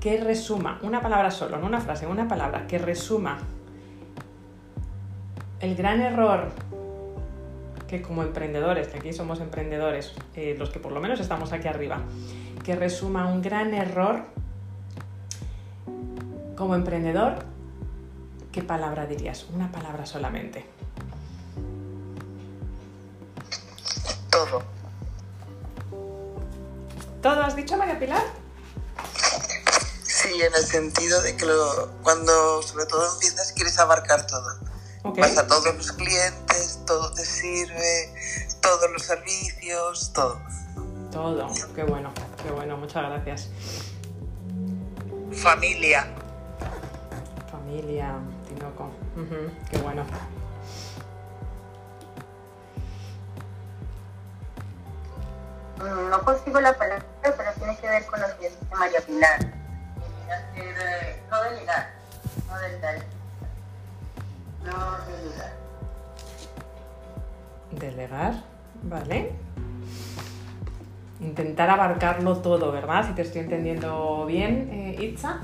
que resuma, una palabra solo, no una frase, una palabra, que resuma el gran error que como emprendedores, que aquí somos emprendedores, eh, los que por lo menos estamos aquí arriba, que resuma un gran error como emprendedor, ¿qué palabra dirías? Una palabra solamente. Todo. ¿Todo has dicho, María Pilar? Sí, en el sentido de que lo- cuando sobre todo empiezas quieres abarcar todo. Ok. Vas a todos los clientes, todo te sirve, todos los servicios, todo. Todo. Qué bueno, qué bueno, muchas gracias. Familia. Familia, Tinoco. Qué bueno. Mm, No consigo la palabra, pero tiene que ver con lo que dice María Pilar. Eh, no delegar, no delegar. No delegar. Delegar, ¿vale? Intentar abarcarlo todo, ¿verdad? Si te estoy entendiendo bien, eh, Itza.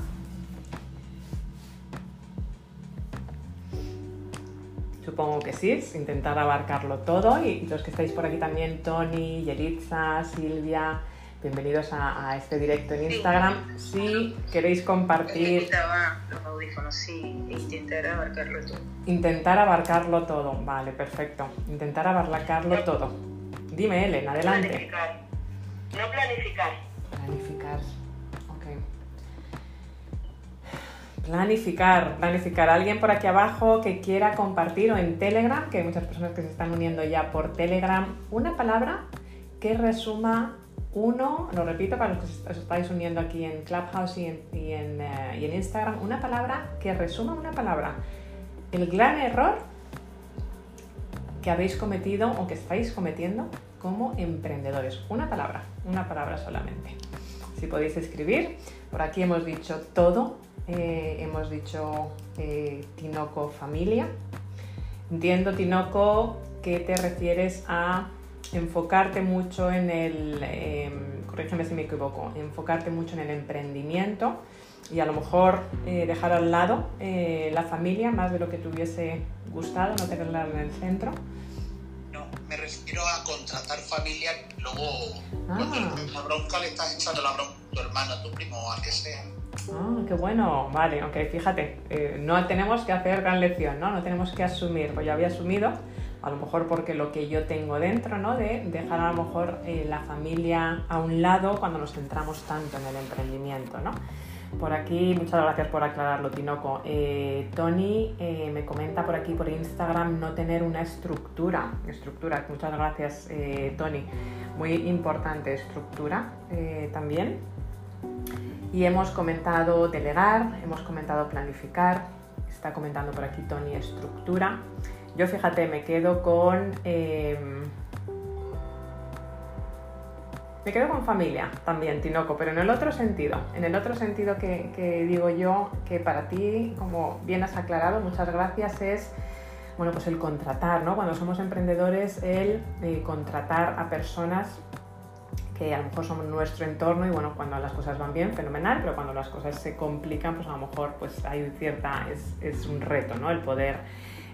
Supongo que sí, intentar abarcarlo todo. Y los que estáis por aquí también, Tony, Yelitza, Silvia, bienvenidos a, a este directo en Instagram. Si queréis compartir, los audífonos, sí, e intentar abarcarlo todo. intentar abarcarlo todo. Vale, perfecto. Intentar abarcarlo todo. Dime, Ellen, adelante. Planificar. No planificar. Planificar. Ok. Planificar, planificar. Alguien por aquí abajo que quiera compartir o en Telegram, que hay muchas personas que se están uniendo ya por Telegram, una palabra que resuma uno, lo repito para los que os estáis uniendo aquí en Clubhouse y en, eh, y en Instagram, una palabra que resuma una palabra. El gran error que habéis cometido o que estáis cometiendo como emprendedores. Una palabra, una palabra solamente. Si podéis escribir, por aquí hemos dicho todo, eh, hemos dicho eh, Tinoco familia. Entiendo, Tinoco, que te refieres a enfocarte mucho en el, eh, corrígeme si me equivoco, enfocarte mucho en el emprendimiento y a lo mejor eh, dejar al lado eh, la familia más de lo que te hubiese gustado, no tenerla en el centro. No, me refiero a contratar familia, luego Ah. la bronca le estás echando la bronca a tu hermano, a tu primo al que sea. Ah, qué bueno, vale, aunque fíjate, eh, no tenemos que hacer gran lección, ¿no? No tenemos que asumir, pues yo había asumido, a lo mejor porque lo que yo tengo dentro, ¿no? De dejar a lo mejor eh, la familia a un lado cuando nos centramos tanto en el emprendimiento, ¿no? Por aquí, muchas gracias por aclararlo, Tinoco. Eh, Tony eh, me comenta por aquí por Instagram no tener una estructura. Estructura, muchas gracias, eh, Tony. Muy importante, estructura también. Y hemos comentado delegar, hemos comentado planificar, está comentando por aquí Tony estructura. Yo fíjate, me quedo con... eh, me quedo con familia también, Tinoco, pero en el otro sentido, en el otro sentido que, que digo yo, que para ti, como bien has aclarado, muchas gracias, es bueno, pues el contratar, ¿no? Cuando somos emprendedores, el eh, contratar a personas que a lo mejor son nuestro entorno y bueno, cuando las cosas van bien, fenomenal, pero cuando las cosas se complican, pues a lo mejor pues hay cierta, es, es un reto, ¿no? El poder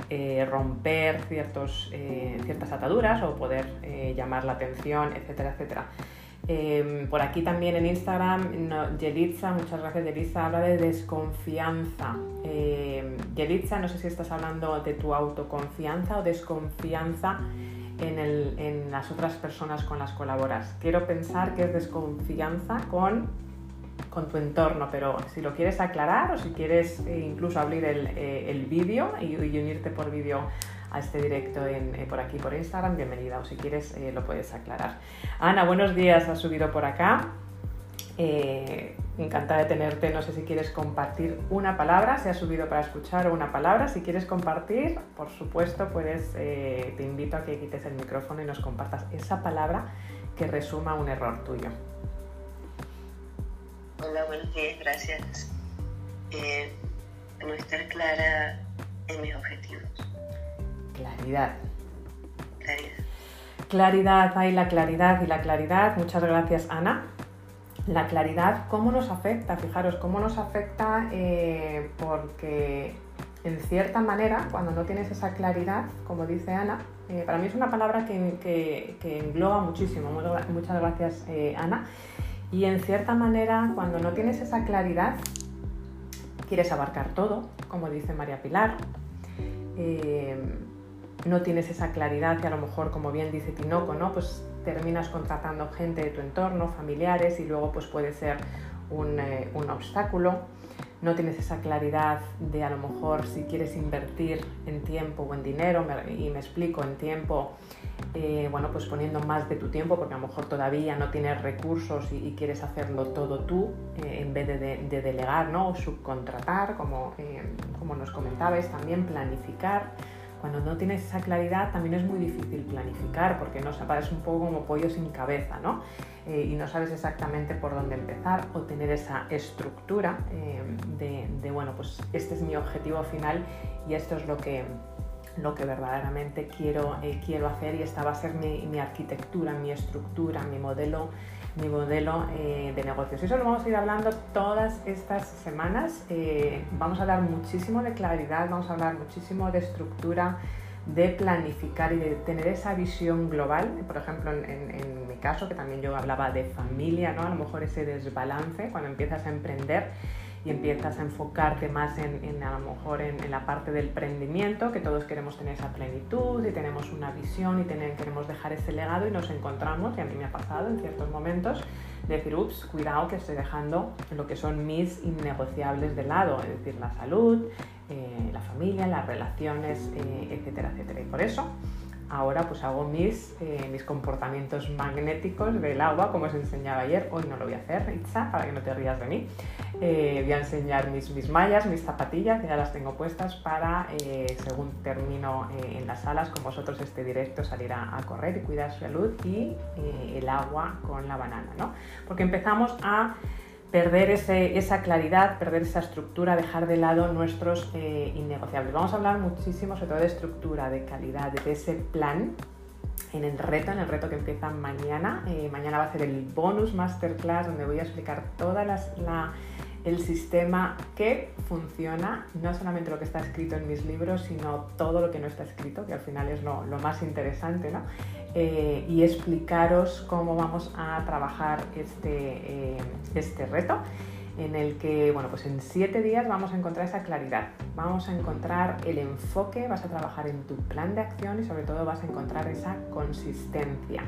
eh, romper eh, ciertas ataduras o poder eh, llamar la atención, etcétera, etcétera. Eh, por aquí también en Instagram, no, muchas gracias Yelitza, habla de desconfianza. Eh, Yelitza, no sé si estás hablando de tu autoconfianza o desconfianza en las otras personas con las colaboras. Quiero pensar que es desconfianza con, con tu entorno, pero si lo quieres aclarar o si quieres eh, incluso abrir el, eh, el vídeo y, unirte por vídeo a este directo en, eh, por aquí por Instagram, bienvenida. O si quieres lo puedes aclarar. Ana, buenos días, has subido por acá. Encantada de tenerte. No sé si quieres compartir una palabra, si has subido para escuchar o una palabra. Si quieres compartir, por supuesto, puedes, te invito a que quites el micrófono y nos compartas esa palabra que resuma un error tuyo. Hola, buenos días, gracias. Eh, no estar clara en mis objetivos. Claridad. Claridad. Claridad, hay la claridad y la claridad. Muchas gracias, Ana. la claridad, ¿cómo nos afecta? Fijaros, ¿cómo nos afecta? Eh, porque en cierta manera, cuando no tienes esa claridad, como dice Ana, eh, para mí es una palabra que, engloba muchísimo. Muchas gracias, eh, Ana. Y en cierta manera, cuando no tienes esa claridad, quieres abarcar todo, como dice María Pilar. no tienes esa claridad y a lo mejor, como bien dice Tinoco, ¿no? Pues terminas contratando gente de tu entorno, familiares, y luego pues puede ser un, eh, obstáculo. No tienes esa claridad de a lo mejor si quieres invertir en tiempo o en dinero, y me explico, en tiempo, eh, bueno, pues poniendo más de tu tiempo, porque a lo mejor todavía no tienes recursos y, quieres hacerlo todo tú, eh, en vez de, delegar ¿no? o subcontratar, como, como nos comentabais, también planificar cuando no tienes esa claridad también es muy difícil planificar porque no es un poco como pollo sin cabeza, ¿no? Eh, y no sabes exactamente por dónde empezar o tener esa estructura eh, de, bueno, pues este es mi objetivo final y esto es lo que, lo que verdaderamente quiero, eh, quiero hacer y esta va a ser mi, arquitectura, mi estructura, mi modelo mi modelo eh, de negocios. Eso lo vamos a ir hablando todas estas semanas. Eh, vamos a hablar muchísimo de claridad, vamos a hablar muchísimo de estructura, de planificar y de tener esa visión global. Por ejemplo, en, mi caso, que también yo hablaba de familia, ¿no? a lo mejor ese desbalance cuando empiezas a emprender y empiezas a enfocarte más en, a lo mejor en, la parte del emprendimiento, que todos queremos tener esa plenitud y tenemos una visión y queremos dejar ese legado y nos encontramos, y a mí me ha pasado en ciertos momentos, de decir, ups, cuidado que estoy dejando lo que son mis innegociables de lado, es decir, la salud, eh, la familia, las relaciones, eh, etcétera, etcétera. Y por eso ahora pues hago mis, eh, mis comportamientos magnéticos del agua, como os enseñaba ayer. Hoy no lo voy a hacer, Itza, para que no te rías de mí. Eh, voy a enseñar mis, mis mallas, mis zapatillas, que ya las tengo puestas para, eh, según termino en las salas con vosotros este directo, salir a, a correr y cuidar su salud y el agua con la banana, ¿no? Porque empezamos a perder esa claridad, perder esa estructura, dejar de lado nuestros eh, innegociables. Vamos a hablar muchísimo sobre todo de estructura, de calidad, de ese plan en el reto, en el reto que empieza mañana. Eh, mañana va a ser el bonus masterclass donde voy a explicar toda la, el sistema que funciona, no solamente lo que está escrito en mis libros, sino todo lo que no está escrito, que al final es lo, más interesante, ¿no? Eh, y explicaros cómo vamos a trabajar este, eh, este reto en el que, bueno, pues en siete días vamos a encontrar esa claridad, vamos a encontrar el enfoque, vas a trabajar en tu plan de acción y sobre todo vas a encontrar esa consistencia.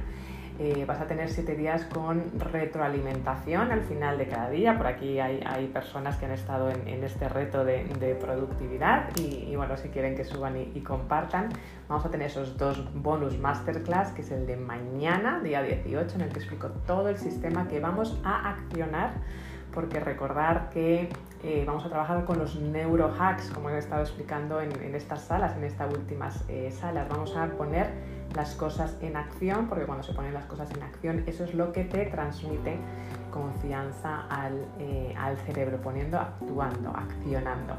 Eh, vas a tener siete días con retroalimentación al final de cada día. Por aquí hay, personas que han estado en, este reto de, productividad y, bueno, si quieren que suban y, compartan, vamos a tener esos dos bonus masterclass, que es el de mañana, día 18, en el que explico todo el sistema que vamos a accionar porque recordar que eh, vamos a trabajar con los neurohacks, como he estado explicando en, estas salas, en estas últimas eh, salas. Vamos a poner las cosas en acción, porque cuando se ponen las cosas en acción, eso es lo que te transmite confianza al, eh, cerebro, poniendo, actuando, accionando.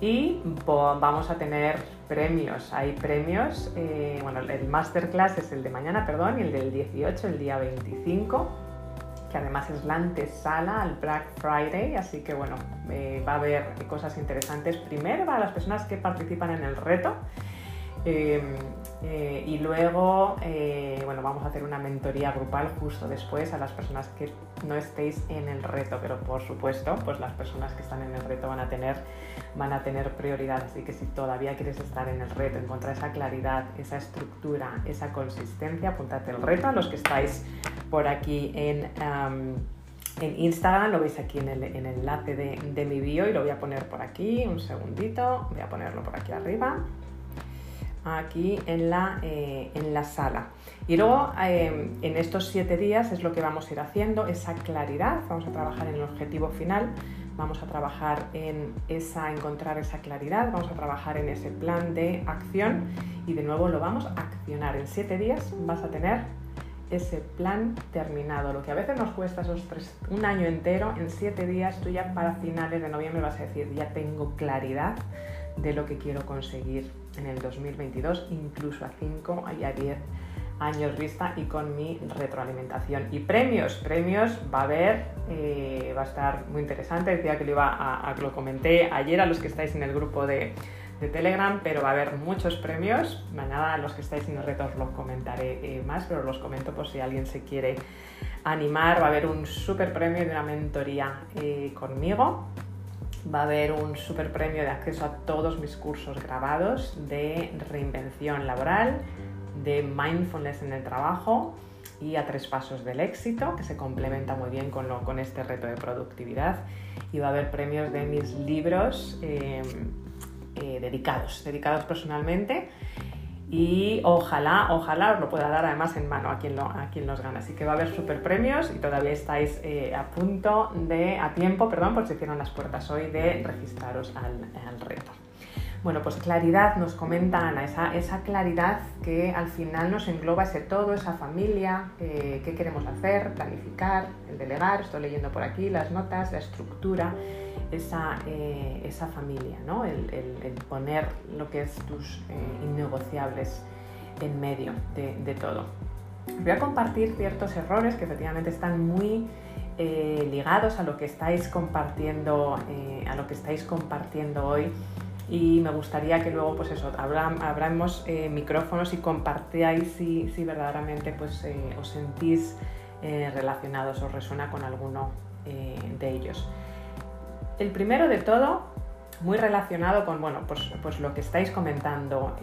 Y vamos a tener premios. Hay premios, bueno, el masterclass es el de mañana, perdón, y el del 18, el día 25 que además es la antesala al Black Friday, así que bueno, eh, va a haber cosas interesantes. Primero para las personas que participan en el reto. Em, eh, y luego, eh, bueno, vamos a hacer una mentoría grupal justo después a las personas que no estéis en el reto, pero por supuesto, pues las personas que están en el reto van a tener, van a tener prioridad. Así que si todavía quieres estar en el reto, encontrar esa claridad, esa estructura, esa consistencia, apuntate el reto. Los que estáis por aquí en, en Instagram, lo veis aquí en el, enlace de, de mi bio y lo voy a poner por aquí, un segundito, voy a ponerlo por aquí arriba aquí en la, eh, en la sala. Y luego eh, en estos siete días es lo que vamos a ir haciendo, esa claridad, vamos a trabajar en el objetivo final, vamos a trabajar en esa, encontrar esa claridad, vamos a trabajar en ese plan de acción y de nuevo lo vamos a accionar. En siete días vas a tener ese plan terminado. Lo que a veces nos cuesta esos tres, un año entero, en siete días tú ya para finales de noviembre vas a decir, ya tengo claridad de lo que quiero conseguir en el 2022, incluso a 5 y a 10 años vista y con mi retroalimentación. Y premios, premios va a haber, eh, va a estar muy interesante, decía que lo, iba a, lo comenté ayer a los que estáis en el grupo de, Telegram, pero va a haber muchos premios. Mañana a los que estáis en el reto os los comentaré eh, más, pero los comento por si alguien se quiere animar. Va a haber un super premio de una mentoría eh, conmigo. Va a haber un super premio de acceso a todos mis cursos grabados de reinvención laboral, de mindfulness en el trabajo y a tres pasos del éxito, que se complementa muy bien con, lo, con este reto de productividad. Y va a haber premios de mis libros eh, eh, dedicados, dedicados personalmente. Y ojalá, ojalá os lo pueda dar además en mano a quien, lo, a quien los gana. Así que va a haber super premios y todavía estáis eh, a punto de, a tiempo, perdón, por si cierran las puertas hoy, de registraros al reto. Bueno, pues claridad nos comenta Ana, esa, claridad que al final nos engloba ese todo, esa familia, eh, qué queremos hacer, planificar, el delegar, estoy leyendo por aquí las notas, la estructura, esa, eh, familia, ¿no? El, poner lo que es tus eh, innegociables en medio de, todo. Voy a compartir ciertos errores que efectivamente están muy ligados a lo que estáis compartiendo, a lo que estáis compartiendo hoy y me gustaría que luego pues eso, abramos eh, micrófonos y compartáis si, si verdaderamente pues, eh, os sentís eh, relacionados o resuena con alguno de ellos. El primero de todo, muy relacionado con bueno, pues, pues lo que estáis comentando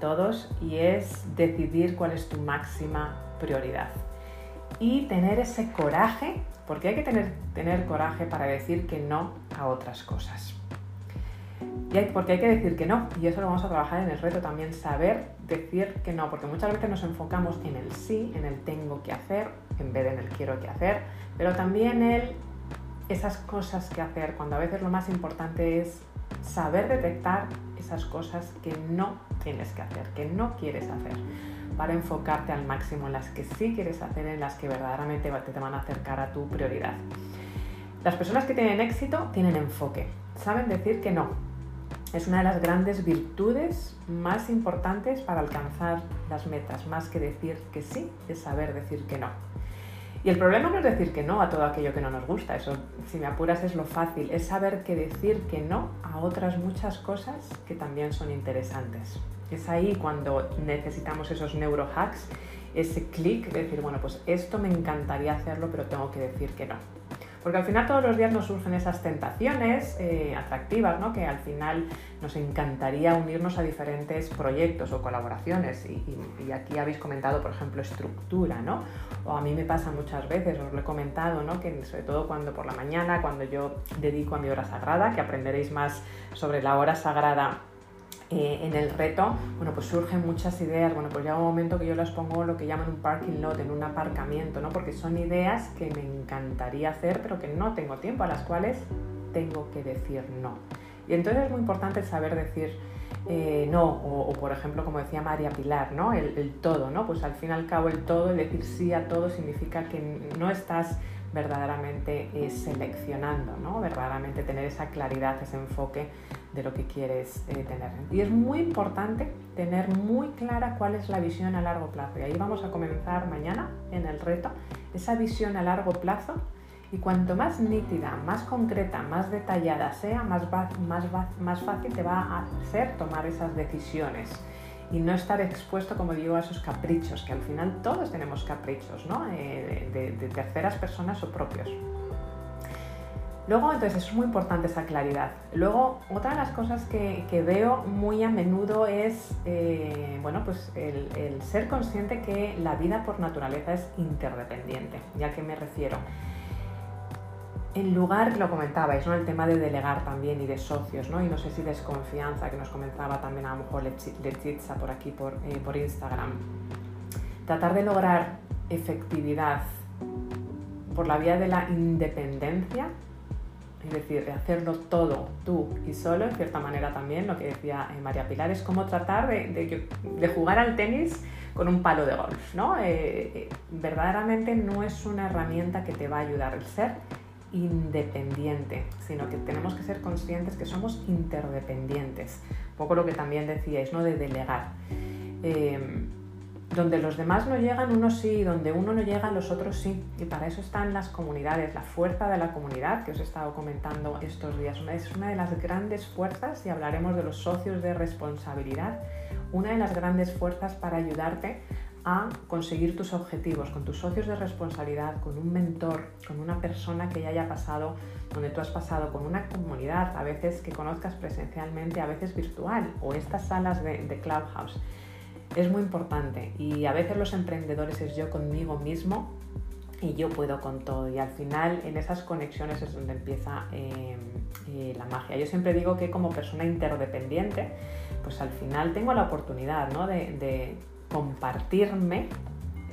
todos y es decidir cuál es tu máxima prioridad y tener ese coraje, porque hay que tener, tener coraje para decir que no a otras cosas. Y hay, porque hay que decir que no, y eso lo vamos a trabajar en el reto también, saber decir que no, porque muchas veces nos enfocamos en el sí, en el tengo que hacer, en vez de en el quiero que hacer, pero también en esas cosas que hacer, cuando a veces lo más importante es saber detectar esas cosas que no tienes que hacer, que no quieres hacer, para enfocarte al máximo en las que sí quieres hacer, en las que verdaderamente te van a acercar a tu prioridad. Las personas que tienen éxito tienen enfoque, saben decir que no, es una de las grandes virtudes más importantes para alcanzar las metas, más que decir que sí, es saber decir que no. Y el problema no es decir que no a todo aquello que no nos gusta, eso si me apuras es lo fácil, es saber que decir que no a otras muchas cosas que también son interesantes. Es ahí cuando necesitamos esos neurohacks, ese clic, decir, bueno, pues esto me encantaría hacerlo, pero tengo que decir que no. Porque al final todos los días nos surgen esas tentaciones eh, atractivas, ¿no? que al final nos encantaría unirnos a diferentes proyectos o colaboraciones. Y, aquí habéis comentado, por ejemplo, estructura, ¿no? O a mí me pasa muchas veces, os lo he comentado, ¿no? que sobre todo cuando por la mañana, cuando yo dedico a mi hora sagrada, que aprenderéis más sobre la hora sagrada eh, en el reto, bueno, pues surgen muchas ideas. Bueno, pues llega un momento que yo las pongo lo que llaman un parking lot, en un aparcamiento, ¿no? Porque son ideas que me encantaría hacer, pero que no tengo tiempo, a las cuales tengo que decir no. Y entonces es muy importante saber decir eh, no, o, por ejemplo, como decía María Pilar, ¿no? El, todo, ¿no? Pues al fin y al cabo el todo, el decir sí a todo significa que no estás verdaderamente eh, seleccionando, ¿no? verdaderamente tener esa claridad, ese enfoque de lo que quieres eh, tener. Y es muy importante tener muy clara cuál es la visión a largo plazo. Y ahí vamos a comenzar mañana en el reto, esa visión a largo plazo. Y cuanto más nítida, más concreta, más detallada sea, más, más, más fácil te va a hacer tomar esas decisiones y no estar expuesto, como digo, a esos caprichos, que al final todos tenemos caprichos, ¿no? Eh, de, terceras personas o propios. Luego, entonces, es muy importante esa claridad. Luego, otra de las cosas que, veo muy a menudo es, eh, bueno, pues el, ser consciente que la vida por naturaleza es interdependiente. ¿Ya que me refiero? en lugar, lo comentabais, ¿no? el tema de delegar también y de socios, ¿no? y no sé si desconfianza, que nos comenzaba también a lo mejor Letizia por aquí, por, eh, por Instagram. Tratar de lograr efectividad por la vía de la independencia, es decir, de hacerlo todo tú y solo, en cierta manera también, lo que decía eh, María Pilar, es como tratar de, jugar al tenis con un palo de golf, ¿no? Eh, verdaderamente no es una herramienta que te va a ayudar el ser independiente, sino que tenemos que ser conscientes que somos interdependientes. Un poco lo que también decíais, ¿no? De delegar. Donde los demás no llegan, uno sí, donde uno no llega, los otros sí. Y para eso están las comunidades, la fuerza de la comunidad que os he estado comentando estos días. es una de las grandes fuerzas, y hablaremos de los socios de responsabilidad, una de las grandes fuerzas para ayudarte a conseguir tus objetivos con tus socios de responsabilidad, con un mentor, con una persona que ya haya pasado donde tú has pasado, con una comunidad, a veces que conozcas presencialmente, a veces virtual, o estas salas de, de Clubhouse es muy importante. Y a veces los emprendedores es yo conmigo mismo y yo puedo con todo. Y al final en esas conexiones es donde empieza eh, eh, la magia. Yo siempre digo que como persona interdependiente pues al final tengo la oportunidad de, compartirme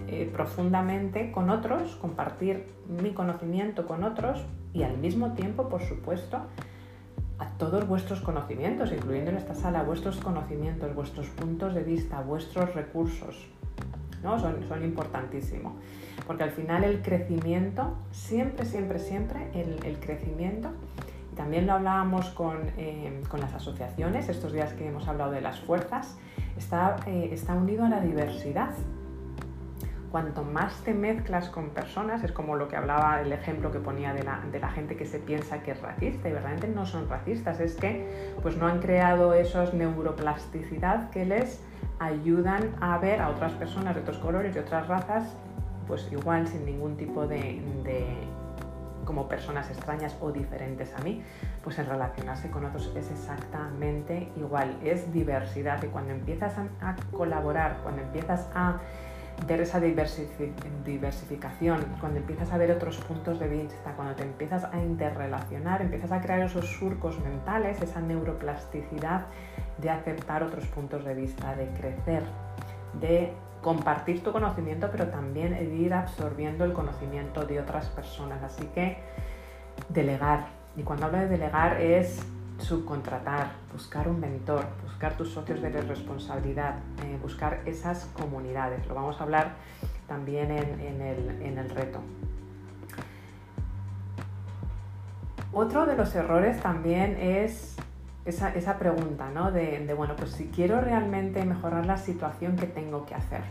eh, profundamente con otros, compartir mi conocimiento con otros y al mismo tiempo por supuesto a todos vuestros conocimientos, incluyendo en esta sala, vuestros conocimientos, vuestros puntos de vista, vuestros recursos. ¿no? Son, son importantísimos. Porque al final el crecimiento, siempre, siempre, siempre, el, crecimiento, y también lo hablábamos eh, con, las asociaciones, estos días que hemos hablado de las fuerzas, está, eh, está unido a la diversidad cuanto más te mezclas con personas, es como lo que hablaba el ejemplo que ponía de la, gente que se piensa que es racista y verdaderamente no son racistas, es que pues no han creado esos neuroplasticidad que les ayudan a ver a otras personas de otros colores, de otras razas, pues igual sin ningún tipo de, como personas extrañas o diferentes a mí, pues en relacionarse con otros es exactamente igual, es diversidad y cuando empiezas a colaborar, cuando empiezas a ver esa diversificación, cuando empiezas a ver otros puntos de vista, cuando te empiezas a interrelacionar, empiezas a crear esos surcos mentales, esa neuroplasticidad de aceptar otros puntos de vista, de crecer, de compartir tu conocimiento, pero también de ir absorbiendo el conocimiento de otras personas. Así que delegar. Y cuando hablo de delegar es subcontratar, buscar un mentor, buscar tus socios de responsabilidad, eh, buscar esas comunidades. Lo vamos a hablar también en, el, reto. Otro de los errores también es esa, pregunta, ¿no? De, de, bueno, pues si quiero realmente mejorar la situación, ¿qué tengo que hacer?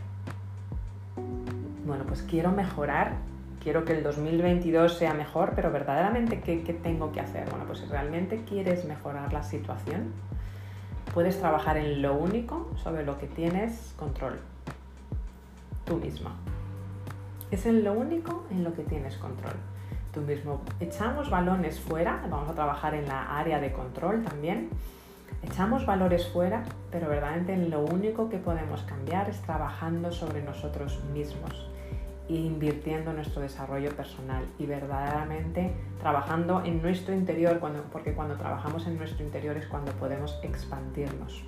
Bueno, pues quiero mejorar quiero que el 2022 sea mejor, pero verdaderamente, ¿qué, tengo que hacer? Bueno, pues si realmente quieres mejorar la situación, puedes trabajar en lo único sobre lo que tienes control, tú misma. Es en lo único en lo que tienes control, tú mismo. Echamos balones fuera, vamos a trabajar en la área de control también. Echamos valores fuera, pero verdaderamente en lo único que podemos cambiar es trabajando sobre nosotros mismos invirtiendo en nuestro desarrollo personal y verdaderamente trabajando en nuestro interior, cuando, porque cuando trabajamos en nuestro interior es cuando podemos expandirnos.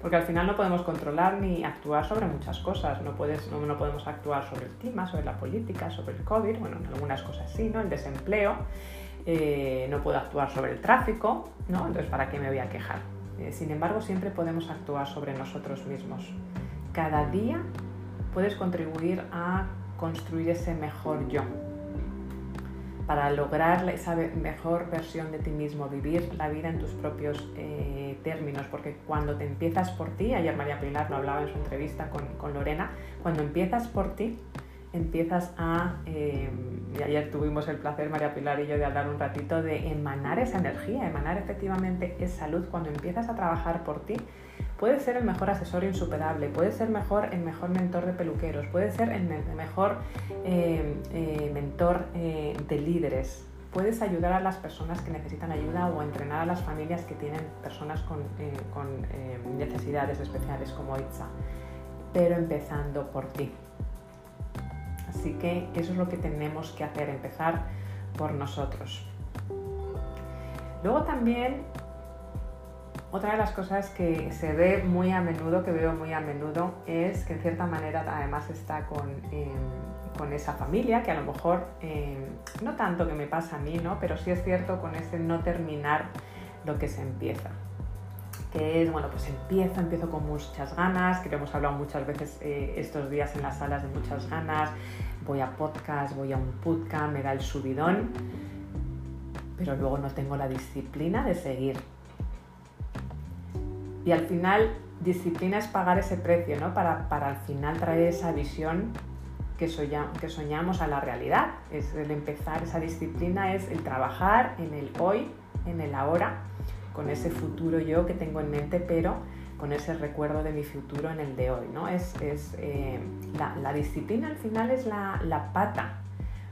Porque al final no podemos controlar ni actuar sobre muchas cosas, no, puedes, no, podemos actuar sobre el clima, sobre la política, sobre el COVID, bueno, en algunas cosas sí, ¿no? El desempleo, eh, no puedo actuar sobre el tráfico, ¿no? Entonces, ¿para qué me voy a quejar? Eh, sin embargo, siempre podemos actuar sobre nosotros mismos. Cada día puedes contribuir a construir ese mejor yo, para lograr esa mejor versión de ti mismo, vivir la vida en tus propios eh, términos, porque cuando te empiezas por ti, ayer María Pilar lo hablaba en su entrevista con, Lorena, cuando empiezas por ti, empiezas a, eh, y ayer tuvimos el placer María Pilar y yo de hablar un ratito de emanar esa energía, emanar efectivamente esa luz, cuando empiezas a trabajar por ti, Puede ser el mejor asesor insuperable, puede ser mejor, el mejor mentor de peluqueros, puede ser el mejor eh, eh, mentor eh, de líderes. Puedes ayudar a las personas que necesitan ayuda o entrenar a las familias que tienen personas con, necesidades especiales como Itza, pero empezando por ti. Así que eso es lo que tenemos que hacer, empezar por nosotros. Luego también otra de las cosas que se ve muy a menudo, que veo muy a menudo, es que en cierta manera además está con, em, esa familia, que a lo mejor em, no tanto que me pasa a mí, ¿no? pero sí es cierto con ese no terminar lo que se empieza. Que es, bueno, pues empiezo, empiezo con muchas ganas, que hemos hablado muchas veces eh, estos días en las salas de muchas ganas, voy a podcast, voy a un podcast, me da el subidón, pero luego no tengo la disciplina de seguir y al final disciplina es pagar ese precio, ¿no? Para, para al final traer esa visión que, que soñamos a la realidad. Es el empezar esa disciplina, es el trabajar en el hoy, en el ahora, con ese futuro yo que tengo en mente, pero con ese recuerdo de mi futuro en el de hoy. ¿no? Es, eh, la, disciplina al final es la, pata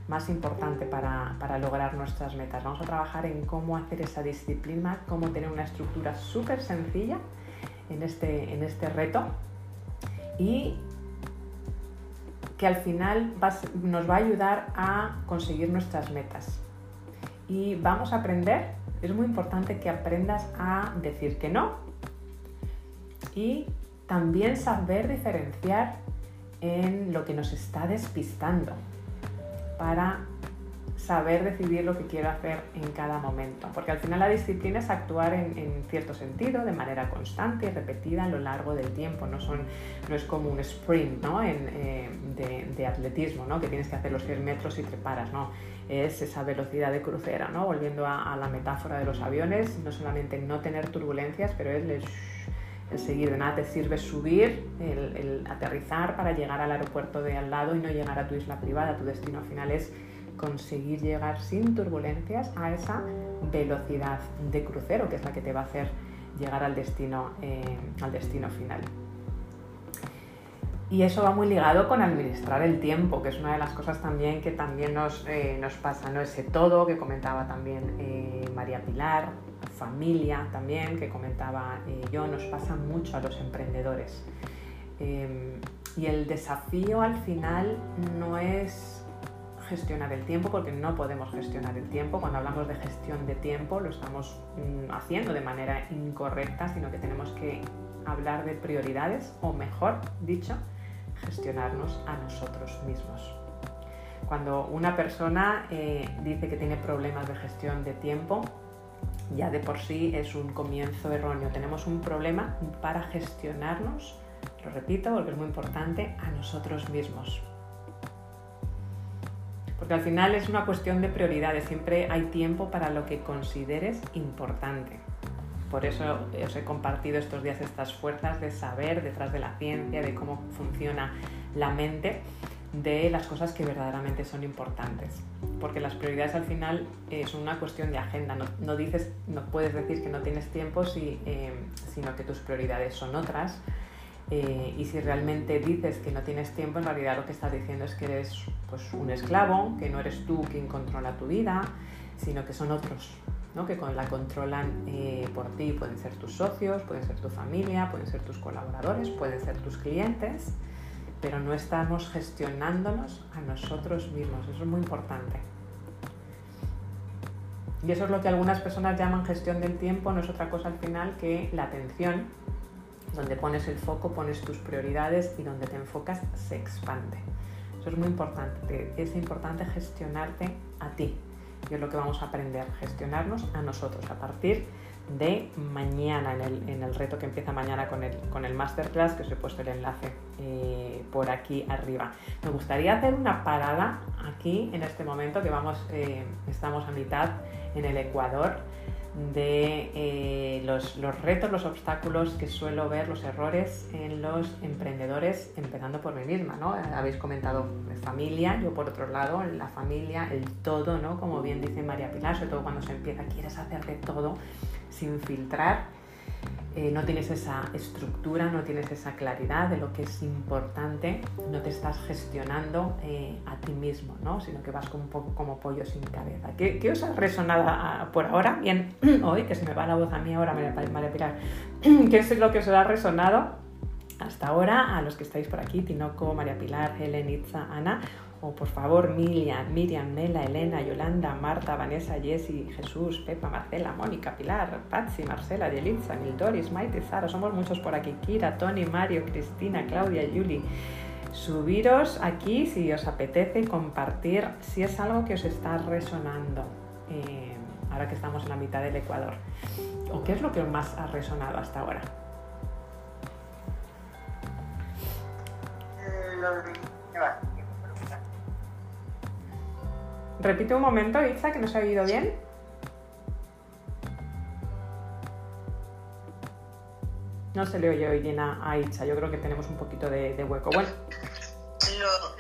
más importante para, para, lograr nuestras metas. Vamos a trabajar en cómo hacer esa disciplina, cómo tener una estructura súper sencilla en este, en este reto y que al final nos va a ayudar a conseguir nuestras metas. Y vamos a aprender, es muy importante que aprendas a decir que no y también saber diferenciar en lo que nos está despistando para saber decidir lo que quiero hacer en cada momento. Porque al final la disciplina es actuar en, cierto sentido, de manera constante y repetida a lo largo del tiempo. No, son, no es como un sprint ¿no? Eh, de, atletismo, ¿no? que tienes que hacer los 100 metros y te paras. ¿no? Es esa velocidad de crucera. ¿no? Volviendo a, la metáfora de los aviones, no solamente no tener turbulencias, pero es el, seguir. De nada te sirve subir, el, el aterrizar para llegar al aeropuerto de al lado y no llegar a tu isla privada. Tu destino final es conseguir llegar sin turbulencias a esa velocidad de crucero, que es la que te va a hacer llegar al destino, eh, al destino final. Y eso va muy ligado con administrar el tiempo, que es una de las cosas también que también nos, eh, nos pasa, ¿no? Ese todo que comentaba también eh, María Pilar, familia también, que comentaba yo, nos pasa mucho a los emprendedores. y el desafío al final no es gestionar el tiempo, porque no podemos gestionar el tiempo. Cuando hablamos de gestión de tiempo lo estamos mm, haciendo de manera incorrecta, sino que tenemos que hablar de prioridades, o mejor dicho, gestionarnos a nosotros mismos. Cuando una persona eh, dice que tiene problemas de gestión de tiempo, ya de por sí es un comienzo erróneo. Tenemos un problema para gestionarnos, lo repito porque es muy importante, a nosotros mismos porque al final es una cuestión de prioridades, siempre hay tiempo para lo que consideres importante. Por eso os he compartido estos días estas fuerzas de saber detrás de la ciencia, de cómo funciona la mente, de las cosas que verdaderamente son importantes. Porque las prioridades al final es una cuestión de agenda. No, dices, no puedes decir que no tienes tiempo, si, eh, sino que tus prioridades son otras eh, y si realmente dices que no tienes tiempo, en realidad lo que estás diciendo es que eres pues, un esclavo, que no eres tú quien controla tu vida, sino que son otros, ¿no? que la controlan eh, por ti. Pueden ser tus socios, pueden ser tu familia, pueden ser tus colaboradores, pueden ser tus clientes, pero no estamos gestionándonos a nosotros mismos. Eso es muy importante. Y eso es lo que algunas personas llaman gestión del tiempo, no es otra cosa al final que la atención donde pones el foco, pones tus prioridades y donde te enfocas se expande. Eso es muy importante. Es importante gestionarte a ti. Y es lo que vamos a aprender, gestionarnos a nosotros a partir de mañana, en el, reto que empieza mañana con el, con el masterclass, que os he puesto el enlace eh, por aquí arriba. Me gustaría hacer una parada aquí en este momento, que vamos, eh, estamos a mitad en el Ecuador de eh, los, retos, los obstáculos que suelo ver, los errores en los emprendedores, empezando por mí misma, ¿no? Habéis comentado familia, yo por otro lado, la familia, el todo, ¿no? Como bien dice María Pilar, sobre todo cuando se empieza, quieres hacer de todo sin filtrar eh, no tienes esa estructura, no tienes esa claridad de lo que es importante, no te estás gestionando eh, a ti mismo, ¿no? sino que vas como un poco como pollo sin cabeza. ¿Qué, os ha resonado ah, por ahora? Bien, hoy, que se me va la voz a mí ahora, María Pilar, ¿qué es lo que os ha resonado hasta ahora a los que estáis por aquí, Tinoco, María Pilar, Helen, Itza, Ana? O por favor Miriam, Miriam, Mela, Elena, Yolanda, Marta, Vanessa, Jessie, Jesús, Pepa, Marcela, Mónica, Pilar, Patsy, Marcela, Yelitza, Mildoris, Maite, Sara, somos muchos por aquí, Kira, Tony, Mario, Cristina, Claudia, Yuli. Subiros aquí si os apetece compartir si es algo que os está resonando eh, ahora que estamos en la mitad del Ecuador. ¿O qué es lo que más ha resonado hasta ahora? Eh, Repite un momento, Itza, que no se ha oído bien. No se le oye hoy bien a, a Itza, yo creo que tenemos un poquito de, hueco. Bueno,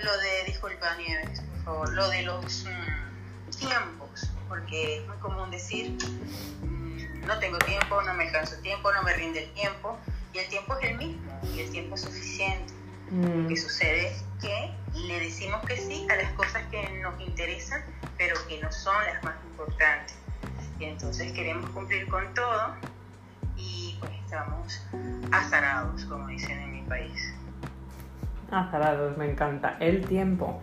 Lo, de, disculpa Nieves, por favor, lo de los mm, tiempos, porque es muy común decir, mm, no tengo tiempo, no me alcanza el tiempo, no me rinde el tiempo, y el tiempo es el mismo, y el tiempo es suficiente. Lo mm, que sucede es que le decimos que sí a las cosas que nos interesan, pero que no son las más importantes. Y entonces queremos cumplir con todo y pues estamos azarados, como dicen en mi país. azarados, me encanta. El tiempo.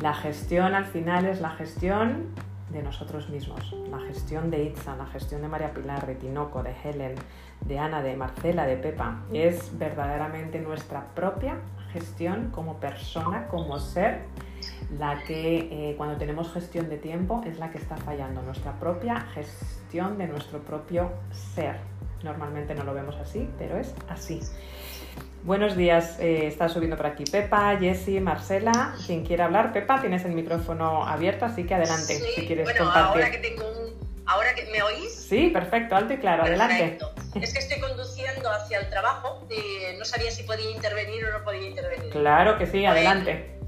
La gestión al final es la gestión de nosotros mismos. La gestión de Itza, la gestión de María Pilar, de Tinoco, de Helen, de Ana, de Marcela, de Pepa. Es verdaderamente nuestra propia gestión como persona, como ser, la que eh, cuando tenemos gestión de tiempo es la que está fallando. Nuestra propia gestión de nuestro propio ser. Normalmente no lo vemos así, pero es así. Buenos días, eh, está subiendo por aquí Pepa, Jessie, Marcela. Quien quiera hablar, Pepa, tienes el micrófono abierto, así que adelante Sí, si quieres bueno, compartir. ahora que tengo un... ¿Ahora que me oís? Sí, perfecto, alto y claro, adelante. Perfecto. Es que estoy conduciendo hacia el trabajo y no sabía si podía intervenir o no podía intervenir. Claro que sí, adelante.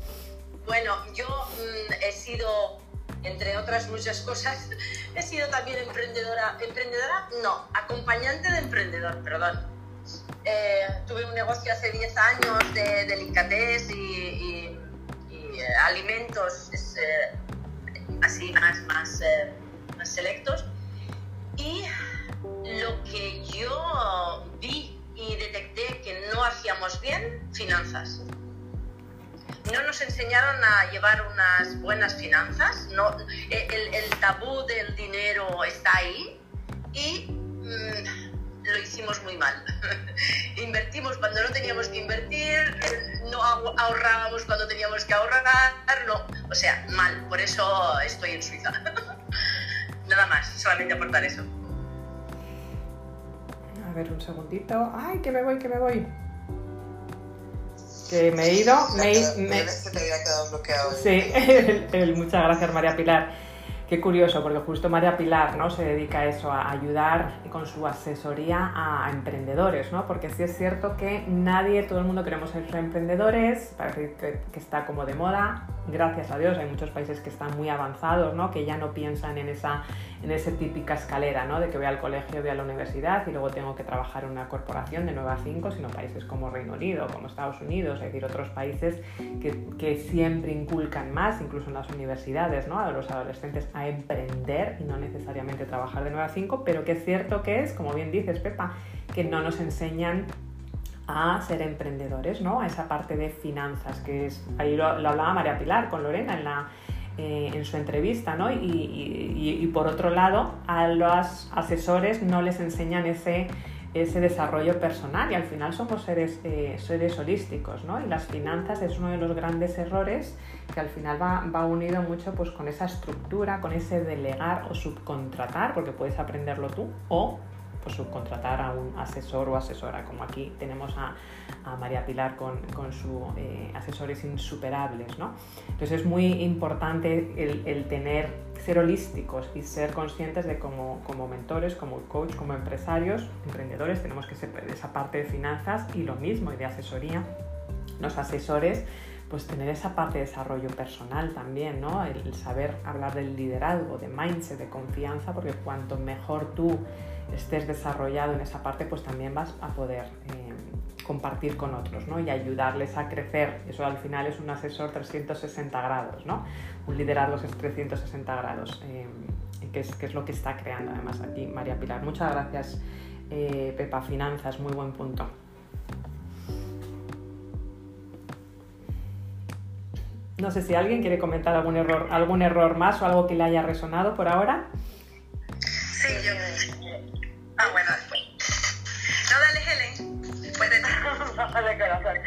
Bueno, yo mm, he sido, entre otras muchas cosas, he sido también emprendedora. ¿Emprendedora? No, acompañante de emprendedor, perdón. Eh, tuve un negocio hace 10 años de delicatessen y, y- y, eh, alimentos es, eh, así más, más, eh, selectos. Y lo que yo vi y detecté que no hacíamos bien, finanzas. No nos enseñaron a llevar unas buenas finanzas, no, el, el tabú del dinero está ahí y mm, lo hicimos muy mal. Invertimos cuando no teníamos que invertir, no ahor- ahorrábamos cuando teníamos que ahorrar, o sea, mal, por eso estoy en Suiza. Nada más, solamente aportar eso. A ver, un segundito. ¡Ay, que me voy, que me voy! Que me he ido. Me, he- me- Nieves, que te había quedado bloqueado. Sí, el- el- muchas gracias María Pilar. Qué curioso, porque justo María Pilar ¿no? se dedica a eso, a ayudar con su asesoría a emprendedores, ¿no? porque sí es cierto que nadie, todo el mundo queremos ser emprendedores, parece que, que está como de moda, gracias a Dios hay muchos países que están muy avanzados, ¿no? que ya no piensan en esa, en típica escalera, ¿no? de que voy al colegio, voy a la universidad y luego tengo que trabajar en una corporación de 9 a 5, sino países como Reino Unido, como Estados Unidos, es decir, otros países que, que siempre inculcan más, incluso en las universidades, ¿no? a los adolescentes a emprender y no necesariamente trabajar de 9 a 5, pero que es cierto que es, como bien dices, Pepa, que no nos enseñan a ser emprendedores, ¿no? A esa parte de finanzas, que es, ahí lo, hablaba María Pilar con Lorena en, la, eh, en su entrevista, ¿no? Y, y- y- y por otro lado, a los asesores no les enseñan ese, ese desarrollo personal y al final somos seres, eh, seres holísticos, ¿no? Y las finanzas es uno de los grandes errores que al final va, va unido mucho pues, con esa estructura, con ese delegar o subcontratar, porque puedes aprenderlo tú, o pues, subcontratar a un asesor o asesora, como aquí tenemos a, María Pilar con, sus asesores insuperables. ¿no? Entonces es muy importante el, tener, ser holísticos y ser conscientes de como, como mentores, como coach, como empresarios, emprendedores, tenemos que ser esa parte de finanzas y lo mismo, y de asesoría, los asesores pues tener esa parte de desarrollo personal también, ¿no? El saber hablar del liderazgo, de mindset, de confianza, porque cuanto mejor tú estés desarrollado en esa parte, pues también vas a poder eh, compartir con otros, ¿no? Y ayudarles a crecer. Eso al final es un asesor 360 grados, ¿no? Un liderazgo es 360 grados, eh, que, es, que es lo que está creando además aquí María Pilar. Muchas gracias, eh, Pepa Finanzas, muy buen punto. No sé si alguien quiere comentar algún error, algún error más o algo que le haya resonado por ahora. Sí, yo. Ah, bueno, después. No, dale, Helen. Después de corazón.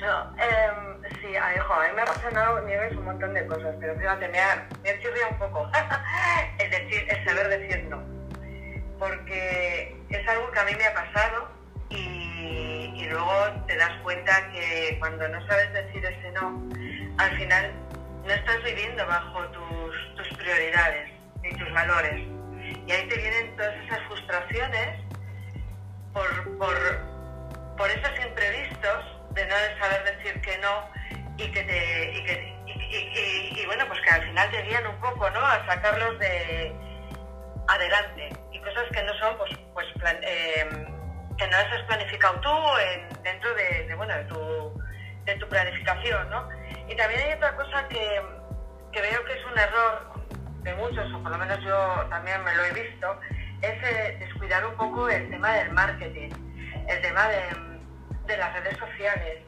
No, em, sí, a, hijo, a mí me ha pasado, Nieves, un montón de cosas, pero fíjate, me ha, me ha chirriado un poco el, decir, el saber decir no. Porque es algo que a mí me ha pasado y, y luego te das cuenta que cuando no sabes decir ese no, al final no estás viviendo bajo tus, tus prioridades ni tus valores. Y ahí te vienen todas esas frustraciones por, por por esos imprevistos de no saber decir que no y que te y, bueno pues que al final te guían un poco no a sacarlos de adelante. Y cosas que no son pues pues eh, que no has planificado tú dentro de, bueno de tu, de tu planificación no y también hay otra cosa que, que veo que es un error de muchos o por lo menos yo también me lo he visto es eh, descuidar un poco el tema del marketing el tema de, las redes sociales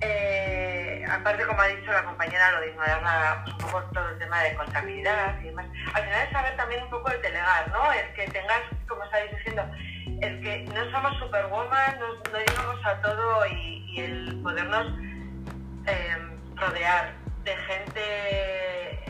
eh, aparte, como ha dicho la compañera, lo de ignorar un poco todo el tema de contabilidad y demás. Al final es saber también un poco el delegar, ¿no? El que tengas, como estáis diciendo, el que no somos superwoman, no, no llegamos a todo y, el podernos em, rodear de gente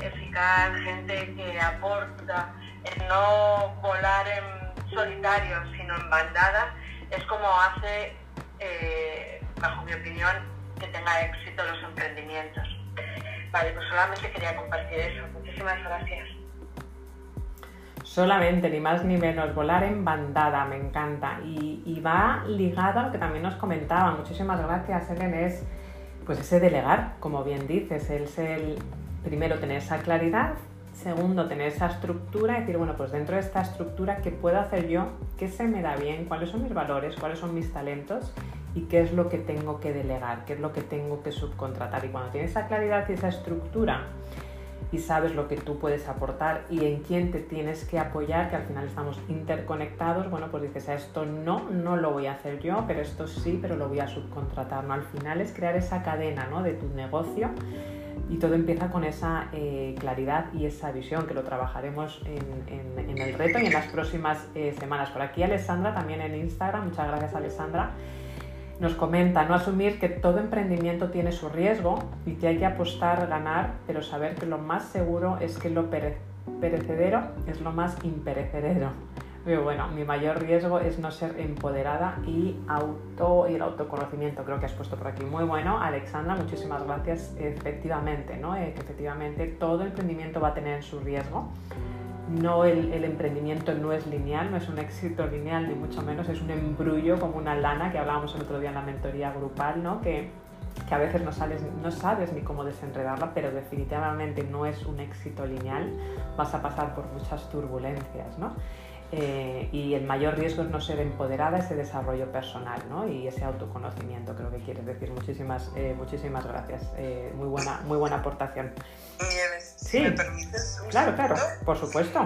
eficaz, gente que aporta, el no volar en solitario, sino en bandada, es como hace, eh, bajo mi opinión, que tenga éxito los emprendimientos. Vale, pues solamente quería compartir eso. Muchísimas gracias. Solamente, ni más ni menos, volar en bandada, me encanta. Y, va ligado a lo que también nos comentaba. Muchísimas gracias, Ellen, es pues ese delegar, como bien dices, es el primero tener esa claridad, segundo tener esa estructura, decir, bueno, pues dentro de esta estructura, ¿qué puedo hacer yo? ¿Qué se me da bien? ¿Cuáles son mis valores? ¿Cuáles son mis talentos? y qué es lo que tengo que delegar, qué es lo que tengo que subcontratar. Y cuando tienes esa claridad y esa estructura y sabes lo que tú puedes aportar y en quién te tienes que apoyar, que al final estamos interconectados, bueno, pues dices, a esto no, no lo voy a hacer yo, pero esto sí, pero lo voy a subcontratar. ¿no? Al final es crear esa cadena ¿no? de tu negocio y todo empieza con esa eh, claridad y esa visión, que lo trabajaremos en, el reto y en las próximas eh, semanas. Por aquí Alessandra también en Instagram, muchas gracias Alessandra nos comenta, no asumir que todo emprendimiento tiene su riesgo y que hay que apostar, ganar, pero saber que lo más seguro es que lo perecedero es lo más imperecedero. Pero bueno, mi mayor riesgo es no ser empoderada y, auto, y el autoconocimiento, creo que has puesto por aquí. Muy bueno, Alexandra, muchísimas gracias. Efectivamente, ¿no? Eh, efectivamente todo emprendimiento va a tener su riesgo no el, emprendimiento no es lineal, no es un éxito lineal, ni mucho menos, es un embrullo como una lana que hablábamos el otro día en la mentoría grupal, ¿no? que, que a veces no, sales, no sabes ni cómo desenredarla, pero definitivamente no es un éxito lineal, vas a pasar por muchas turbulencias. ¿no? Eh, y el mayor riesgo es no ser empoderada, ese desarrollo personal ¿no? y ese autoconocimiento, creo que quieres decir. Muchísimas, eh, muchísimas gracias, eh, muy, buena, muy buena aportación. Nieves, si me permites. claro, claro, por supuesto.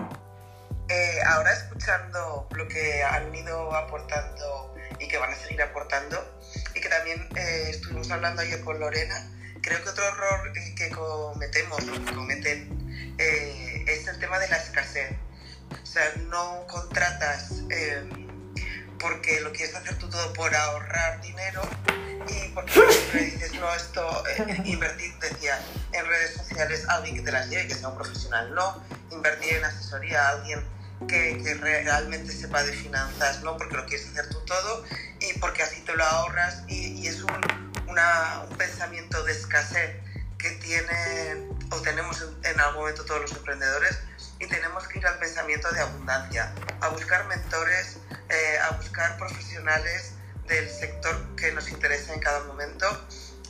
ahora escuchando lo que han ido aportando y que van a seguir aportando, y que también estuvimos hablando ayer con Lorena, creo que otro error que cometemos, que cometen, es el tema de la escasez o sea, no contratas em, porque lo quieres hacer tú todo por ahorrar dinero y porque siempre dices, no, esto, eh, invertir, decía, en redes sociales alguien que te las lleve, que sea un profesional, no, invertir en asesoría a alguien que, que, realmente sepa de finanzas, ¿no? Porque lo quieres hacer tú todo y porque así te lo ahorras y, y es un, una, un, pensamiento de escasez que tienen o tenemos en, en algún momento todos los emprendedores y tenemos que ir al pensamiento de abundancia, a buscar mentores, eh, a buscar profesionales del sector que nos interesa en cada momento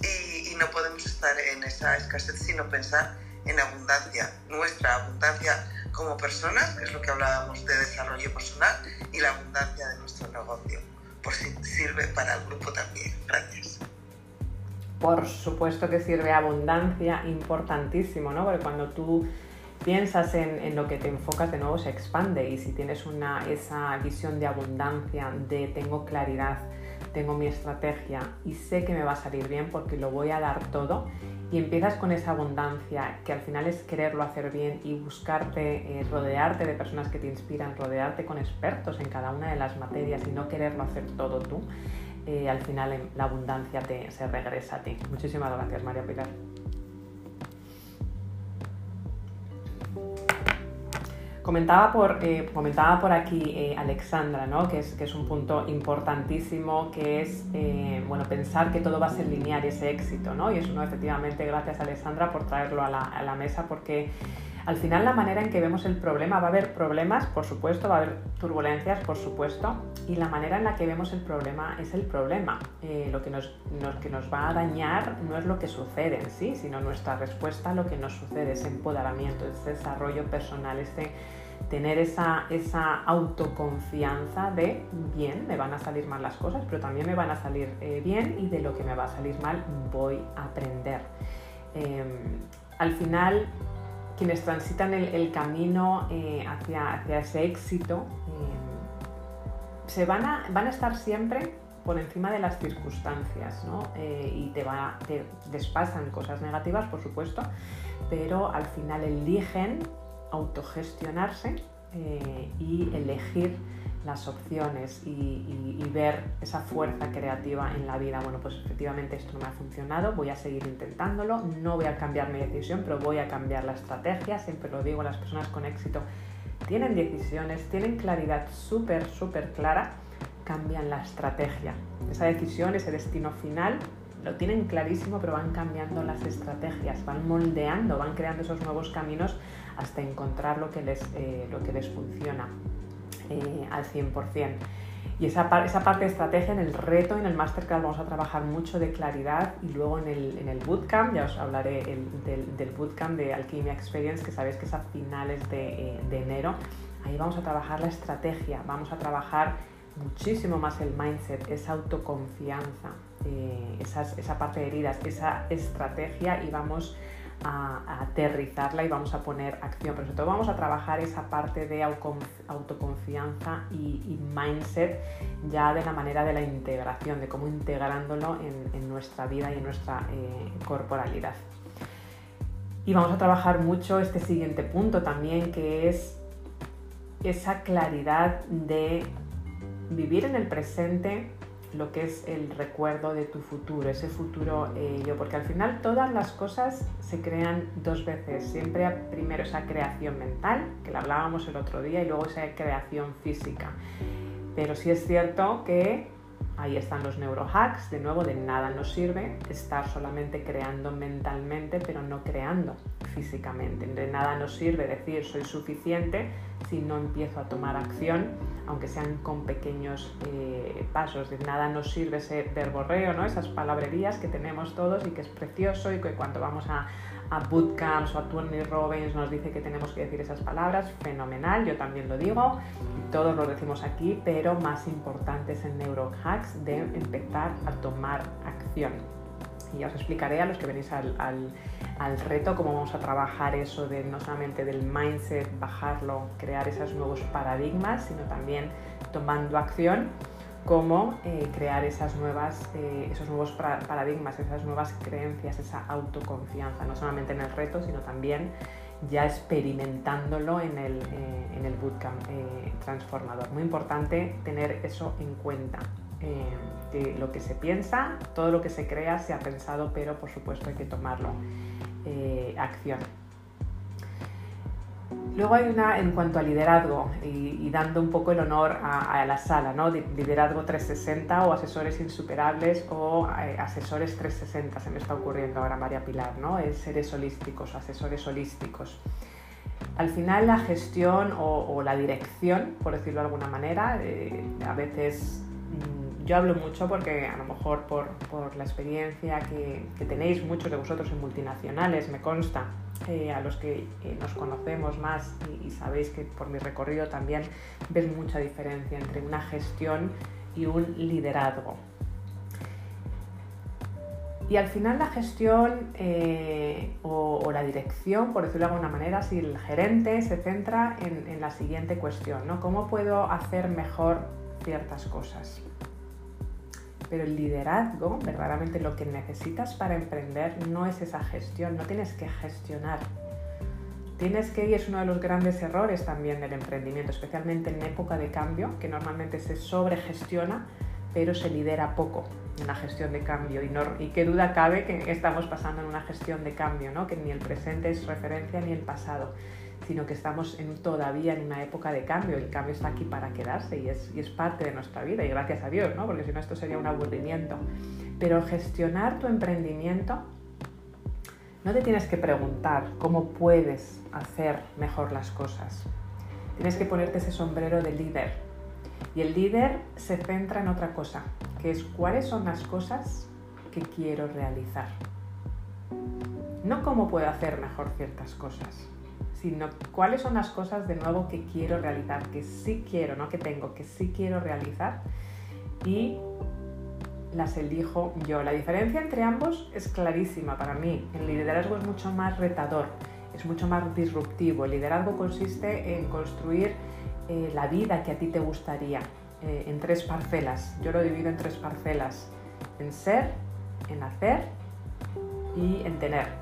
y, no podemos estar en esa escasez sino pensar en abundancia, nuestra abundancia como personas, que es lo que hablábamos de desarrollo personal, y la abundancia de nuestro negocio, por si sirve para el grupo también. Gracias. Por supuesto que sirve abundancia, importantísimo, ¿no? Porque cuando tú piensas en, lo que te enfocas de nuevo se expande y si tienes una, esa visión de abundancia, de tengo claridad, tengo mi estrategia y sé que me va a salir bien porque lo voy a dar todo y empiezas con esa abundancia que al final es quererlo hacer bien y buscarte, eh, rodearte de personas que te inspiran, rodearte con expertos en cada una de las materias y no quererlo hacer todo tú, eh, al final la abundancia te, se regresa a ti. Muchísimas gracias María Pilar. Comentaba por, eh, comentaba por aquí eh, Alexandra, ¿no? que, es, que es un punto importantísimo, que es eh, bueno, pensar que todo va a ser lineal y ese éxito. ¿no? Y eso, ¿no? efectivamente, gracias Alexandra por traerlo a la, a la mesa, porque Al final la manera en que vemos el problema, va a haber problemas, por supuesto, va a haber turbulencias, por supuesto, y la manera en la que vemos el problema es el problema. Eh, lo, que nos, que nos va a dañar no es lo que sucede en sí, sino nuestra respuesta a lo que nos sucede, ese empoderamiento, ese desarrollo personal, este tener esa, esa autoconfianza de, bien, me van a salir mal las cosas, pero también me van a salir eh, bien y de lo que me va a salir mal voy a aprender. Em, al final, quienes transitan el, camino eh, hacia, hacia, ese éxito, em, se van a, van a estar siempre por encima de las circunstancias, ¿no? Eh, y te, va, cosas negativas, por supuesto, pero al final eligen autogestionarse eh, y elegir las opciones y, ver esa fuerza creativa en la vida. Bueno, pues efectivamente esto no me ha funcionado, voy a seguir intentándolo, no voy a cambiar mi decisión, pero voy a cambiar la estrategia. Siempre lo digo, las personas con éxito tienen decisiones, tienen claridad súper, súper clara, cambian la estrategia. Esa decisión, ese destino final, lo tienen clarísimo, pero van cambiando las estrategias, van moldeando, van creando esos nuevos caminos hasta encontrar lo que les, eh, lo que les funciona eh, al 100%. Y esa, esa, parte de estrategia en el reto, en el masterclass vamos a trabajar mucho de claridad y luego en el, en el bootcamp, ya os hablaré del, del, bootcamp de Alchemia Experience, que sabéis que es a finales de, eh, de enero. Ahí vamos a trabajar la estrategia, vamos a trabajar muchísimo más el mindset, esa autoconfianza, esa parte de heridas, esa estrategia y vamos a, aterrizarla y vamos a poner acción. Pero sobre todo vamos a trabajar esa parte de autoconfianza y, mindset ya de la manera de la integración, de cómo integrándolo en, nuestra vida y en nuestra eh, corporalidad. Y vamos a trabajar mucho este siguiente punto también, que es esa claridad de vivir en el presente lo que es el recuerdo de tu futuro, ese futuro eh, yo, porque al final todas las cosas se crean dos veces, siempre primero esa creación mental, que la hablábamos el otro día, y luego esa creación física. Pero sí es cierto que ahí están los neurohacks, de nuevo de nada nos sirve estar solamente creando mentalmente, pero no creando físicamente. De nada nos sirve decir soy suficiente si no empiezo a tomar acción, aunque sean con pequeños eh, pasos. De nada nos sirve ese verborreo, ¿no? esas palabrerías que tenemos todos y que es precioso y que cuando vamos a, a bootcamps o a Tony Robbins nos dice que tenemos que decir esas palabras, fenomenal, yo también lo digo, todos lo decimos aquí, pero más importante es en neurohacks de empezar a tomar acción. Y ya os explicaré a los que venís al, al, reto cómo vamos a trabajar eso de no solamente del mindset, bajarlo, crear esos nuevos paradigmas, sino también tomando acción cómo eh, crear esas nuevas, eh, esos nuevos paradigmas, esas nuevas creencias, esa autoconfianza, no solamente en el reto, sino también ya experimentándolo en el, eh, en el bootcamp transformador. Muy importante tener eso en cuenta que lo que se piensa, todo lo que se crea se ha pensado, pero por supuesto hay que tomarlo acción. Luego hay una en cuanto a liderazgo y, dando un poco el honor a, la sala, ¿no? Liderazgo 360 o asesores insuperables o eh, asesores 360, se me está ocurriendo ahora María Pilar, ¿no? Es seres holísticos, asesores holísticos. Al final la gestión o, la dirección, por decirlo de alguna manera, eh, a veces yo hablo mucho porque a lo mejor por, la experiencia que, tenéis muchos de vosotros en multinacionales, me consta, eh, a los que eh, nos conocemos más y, sabéis que por mi recorrido también ves mucha diferencia entre una gestión y un liderazgo. Y al final la gestión eh, o, la dirección, por decirlo de alguna manera, si el gerente se centra en, en la siguiente cuestión, ¿no? ¿Cómo puedo hacer mejor ciertas cosas? Pero el liderazgo, verdaderamente lo que necesitas para emprender no es esa gestión, no tienes que gestionar. Tienes que, y es uno de los grandes errores también del emprendimiento, especialmente en época de cambio, que normalmente se sobregestiona, pero se lidera poco en la gestión de cambio. Y, no, y qué duda cabe que estamos pasando en una gestión de cambio, ¿no? que ni el presente es referencia ni el pasado sino que estamos en, todavía en una época de cambio. El cambio está aquí para quedarse y es, y es parte de nuestra vida y gracias a Dios, ¿no? porque si no esto sería un aburrimiento. Pero gestionar tu emprendimiento No te tienes que preguntar cómo puedes hacer mejor las cosas. Tienes que ponerte ese sombrero de líder. Y el líder se centra en otra cosa, que es cuáles son las cosas que quiero realizar. No cómo puedo hacer mejor ciertas cosas, sino cuáles son las cosas de nuevo que quiero realizar, que sí quiero, no que tengo, que sí quiero realizar y las elijo yo. La diferencia entre ambos es clarísima para mí. El liderazgo es mucho más retador, es mucho más disruptivo. El liderazgo consiste en construir eh, la vida que a ti te gustaría eh, en tres parcelas. Yo lo divido en tres parcelas. En ser, en hacer y en tener.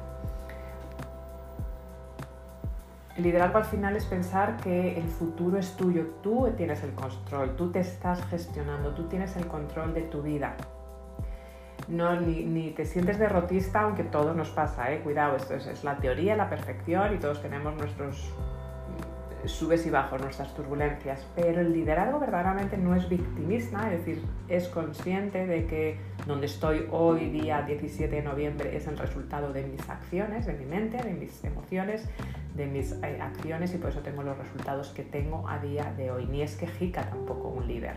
Liderazgo al final es pensar que el futuro es tuyo, tú tienes el control, tú te estás gestionando, tú tienes el control de tu vida no, ni, te sientes derrotista, aunque todo nos pasa, ¿eh? cuidado, esto es, la teoría, la perfección y todos tenemos nuestros subes y bajos, nuestras turbulencias, pero el liderazgo verdaderamente no es victimista, es decir, es consciente de que donde estoy hoy, día 17 de noviembre, es el resultado de mis acciones, de mi mente, de mis emociones, de mis eh, acciones y por eso tengo los resultados que tengo a día de hoy. Ni es quejica tampoco un líder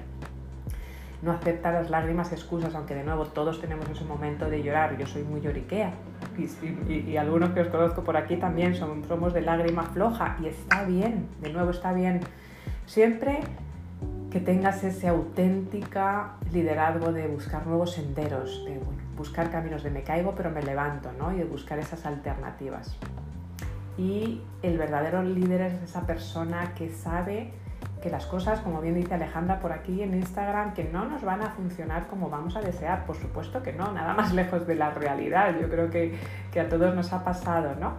no acepta las lágrimas excusas, aunque de nuevo todos tenemos ese momento de llorar. Yo soy muy lloriquea y, algunos que os conozco por aquí también somos, somos de lágrima floja y está bien, de nuevo está bien. Siempre que tengas ese auténtica liderazgo de buscar nuevos senderos, de buscar caminos de me caigo pero me levanto, ¿no? Y de buscar esas alternativas. Y el verdadero líder es esa persona que sabe que las cosas, como bien dice Alejandra por aquí en Instagram, que no nos van a funcionar como vamos a desear. Por supuesto que no, nada más lejos de la realidad. Yo creo que, que a todos nos ha pasado, ¿no?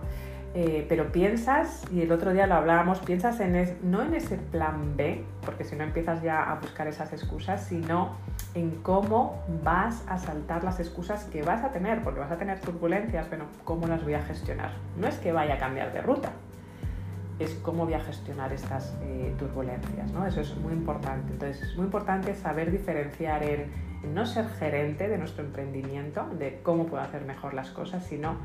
Eh, pero piensas, y el otro día lo hablábamos, piensas en no en ese plan B, porque si no empiezas ya a buscar esas excusas, sino en cómo vas a saltar las excusas que vas a tener, porque vas a tener turbulencias, pero cómo las voy a gestionar. No es que vaya a cambiar de ruta, es cómo voy a gestionar estas eh, turbulencias. ¿no? Eso es muy importante. Entonces, es muy importante saber diferenciar en, no ser gerente de nuestro emprendimiento, de cómo puedo hacer mejor las cosas, sino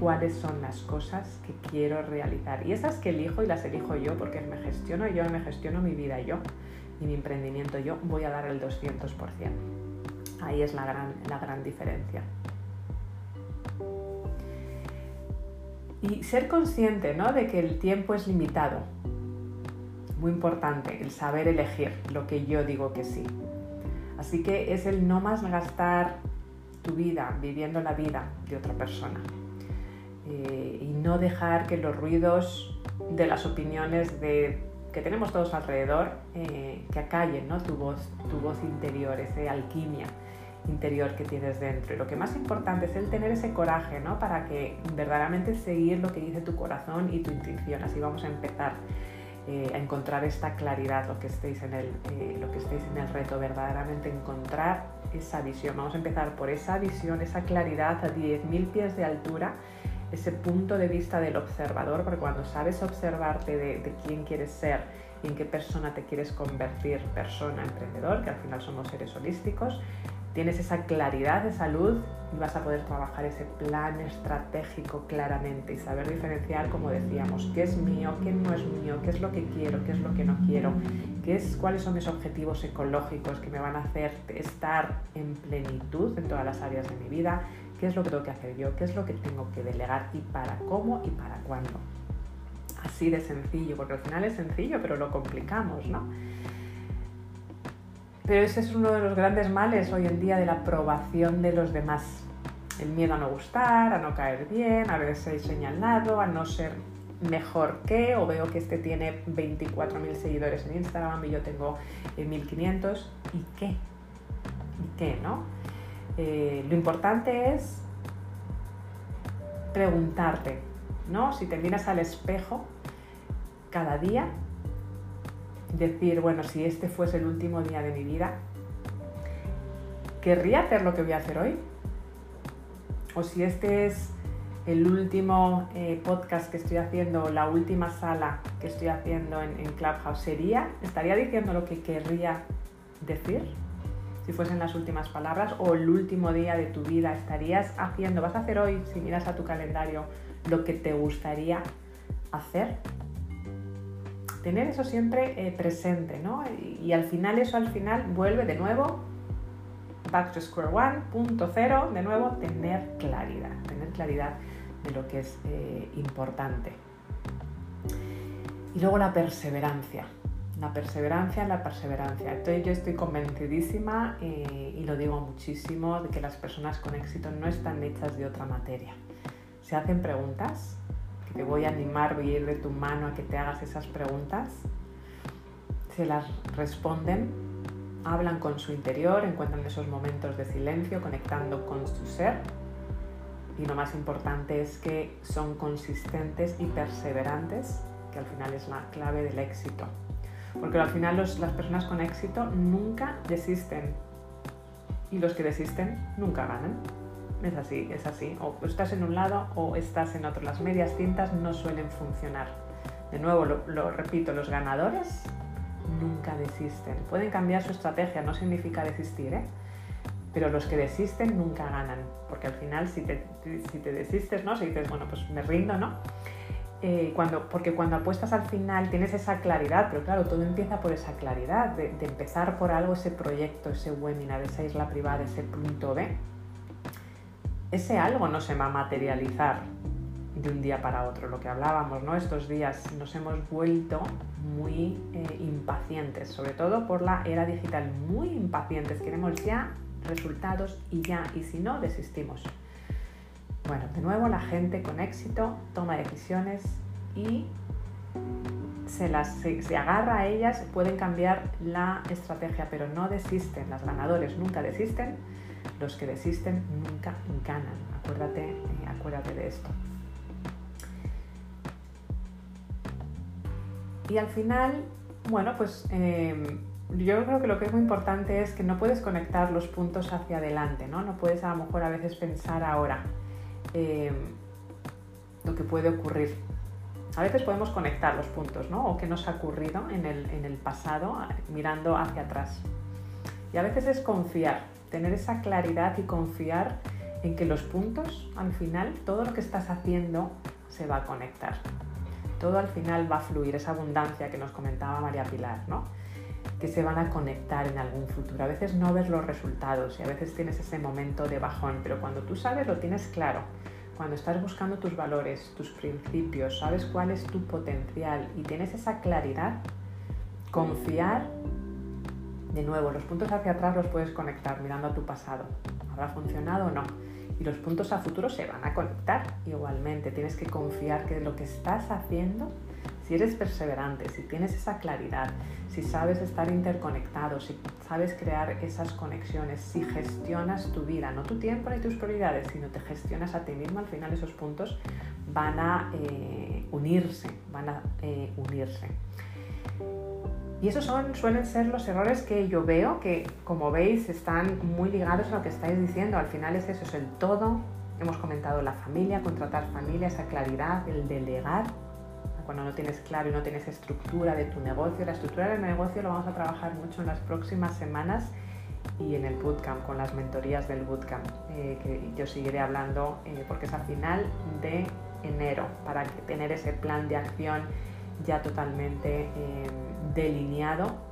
cuáles son las cosas que quiero realizar. Y esas que elijo y las elijo yo, porque me gestiono yo, me gestiono mi vida yo y mi emprendimiento yo, voy a dar el 200%. Ahí es la gran, la gran diferencia. Y ser consciente ¿no? de que el tiempo es limitado. Muy importante, el saber elegir lo que yo digo que sí. Así que es el no más gastar tu vida viviendo la vida de otra persona. Eh, y no dejar que los ruidos de las opiniones de, que tenemos todos alrededor eh, que acallen ¿no? tu, voz, tu voz interior, esa alquimia interior que tienes dentro. Y lo que más importante es el tener ese coraje, ¿no? Para que verdaderamente seguir lo que dice tu corazón y tu intuición. Así vamos a empezar eh, a encontrar esta claridad, lo que, estéis en el, eh, lo que estéis en el reto, verdaderamente encontrar esa visión. Vamos a empezar por esa visión, esa claridad a 10.000 pies de altura, ese punto de vista del observador, porque cuando sabes observarte de, de quién quieres ser y en qué persona te quieres convertir, persona, emprendedor, que al final somos seres holísticos, tienes esa claridad de salud y vas a poder trabajar ese plan estratégico claramente y saber diferenciar, como decíamos, qué es mío, qué no es mío, qué es lo que quiero, qué es lo que no quiero, qué es, cuáles son mis objetivos ecológicos que me van a hacer estar en plenitud en todas las áreas de mi vida, qué es lo que tengo que hacer yo, qué es lo que tengo que delegar y para cómo y para cuándo. Así de sencillo, porque al final es sencillo, pero lo complicamos, ¿no? Pero ese es uno de los grandes males hoy en día de la aprobación de los demás. El miedo a no gustar, a no caer bien, a verse señalado, a no ser mejor que, o veo que este tiene 24.000 seguidores en Instagram y yo tengo 1.500. Eh, ¿Y qué? ¿Y qué, no? Eh, lo importante es preguntarte, ¿no? Si te miras al espejo cada día, decir, bueno, si este fuese el último día de mi vida, ¿querría hacer lo que voy a hacer hoy? O si este es el último eh, podcast que estoy haciendo, la última sala que estoy haciendo en, Clubhouse, ¿sería, estaría diciendo lo que querría decir? si fuesen las últimas palabras o el último día de tu vida, estarías haciendo, vas a hacer hoy, si miras a tu calendario, lo que te gustaría hacer. Tener eso siempre eh, presente, ¿no? Y, al final eso al final vuelve de nuevo, back to square one, punto cero, de nuevo, tener claridad, tener claridad de lo que es eh, importante. Y luego la perseverancia. La perseverancia, la perseverancia. Entonces yo estoy convencidísima eh, y lo digo muchísimo de que las personas con éxito no están hechas de otra materia. Se hacen preguntas, te voy a animar, voy a ir de tu mano a que te hagas esas preguntas. Se las responden, hablan con su interior, encuentran esos momentos de silencio, conectando con su ser y lo más importante es que son consistentes y perseverantes, que al final es la clave del éxito. Porque al final las personas con éxito nunca desisten y los que desisten nunca ganan. Es así, es así. O estás en un lado o estás en otro. Las medias cintas no suelen funcionar. De nuevo, lo, lo repito, los ganadores nunca desisten. Pueden cambiar su estrategia, no significa desistir, ¿eh? pero los que desisten nunca ganan, porque al final si te, si te desistes, ¿no? Si dices, bueno, pues me rindo, ¿no? Eh, cuando, porque cuando apuestas al final tienes esa claridad, pero claro, todo empieza por esa claridad, de, de empezar por algo, ese proyecto, ese webinar, esa isla privada, ese punto B. Ese algo no se va a materializar de un día para otro, lo que hablábamos, ¿no? Estos días nos hemos vuelto muy eh, impacientes, sobre todo por la era digital, muy impacientes, queremos ya resultados y ya, y si no, desistimos. Bueno, de nuevo la gente con éxito toma decisiones y se, las, se, agarra a ellas, pueden cambiar la estrategia, pero no desisten. Las ganadores nunca desisten, los que desisten nunca ganan. Acuérdate, eh, acuérdate de esto. Y al final, bueno, pues eh, yo creo que lo que es muy importante es que no puedes conectar los puntos hacia adelante, ¿no? No puedes a lo mejor a veces pensar ahora eh, lo que puede ocurrir. A veces podemos conectar los puntos, ¿no? O qué nos ha ocurrido en el, en el pasado mirando hacia atrás. Y a veces es confiar, tener esa claridad y confiar en que los puntos, al final, todo lo que estás haciendo se va a conectar. Todo al final va a fluir, esa abundancia que nos comentaba María Pilar, ¿no? que se van a conectar en algún futuro. A veces no ves los resultados y a veces tienes ese momento de bajón, pero cuando tú sabes lo tienes claro. Cuando estás buscando tus valores, tus principios, sabes cuál es tu potencial y tienes esa claridad, confiar, de nuevo, los puntos hacia atrás los puedes conectar mirando a tu pasado. ¿Habrá funcionado o no? Y los puntos a futuro se van a conectar igualmente. Tienes que confiar que lo que estás haciendo si eres perseverante, si tienes esa claridad, si sabes estar interconectado, si sabes crear esas conexiones, si gestionas tu vida, no tu tiempo ni tus prioridades, sino te gestionas a ti mismo, al final esos puntos van a eh, unirse, van a eh, unirse. Y esos son, suelen ser los errores que yo veo que, como veis, están muy ligados a lo que estáis diciendo. Al final es eso, es el todo. Hemos comentado la familia, contratar familia, esa claridad, el delegar, cuando no tienes claro y no tienes estructura de tu negocio. La estructura del negocio lo vamos a trabajar mucho en las próximas semanas y en el bootcamp, con las mentorías del bootcamp, eh, que yo seguiré hablando eh, porque es a final de enero para tener ese plan de acción ya totalmente eh, delineado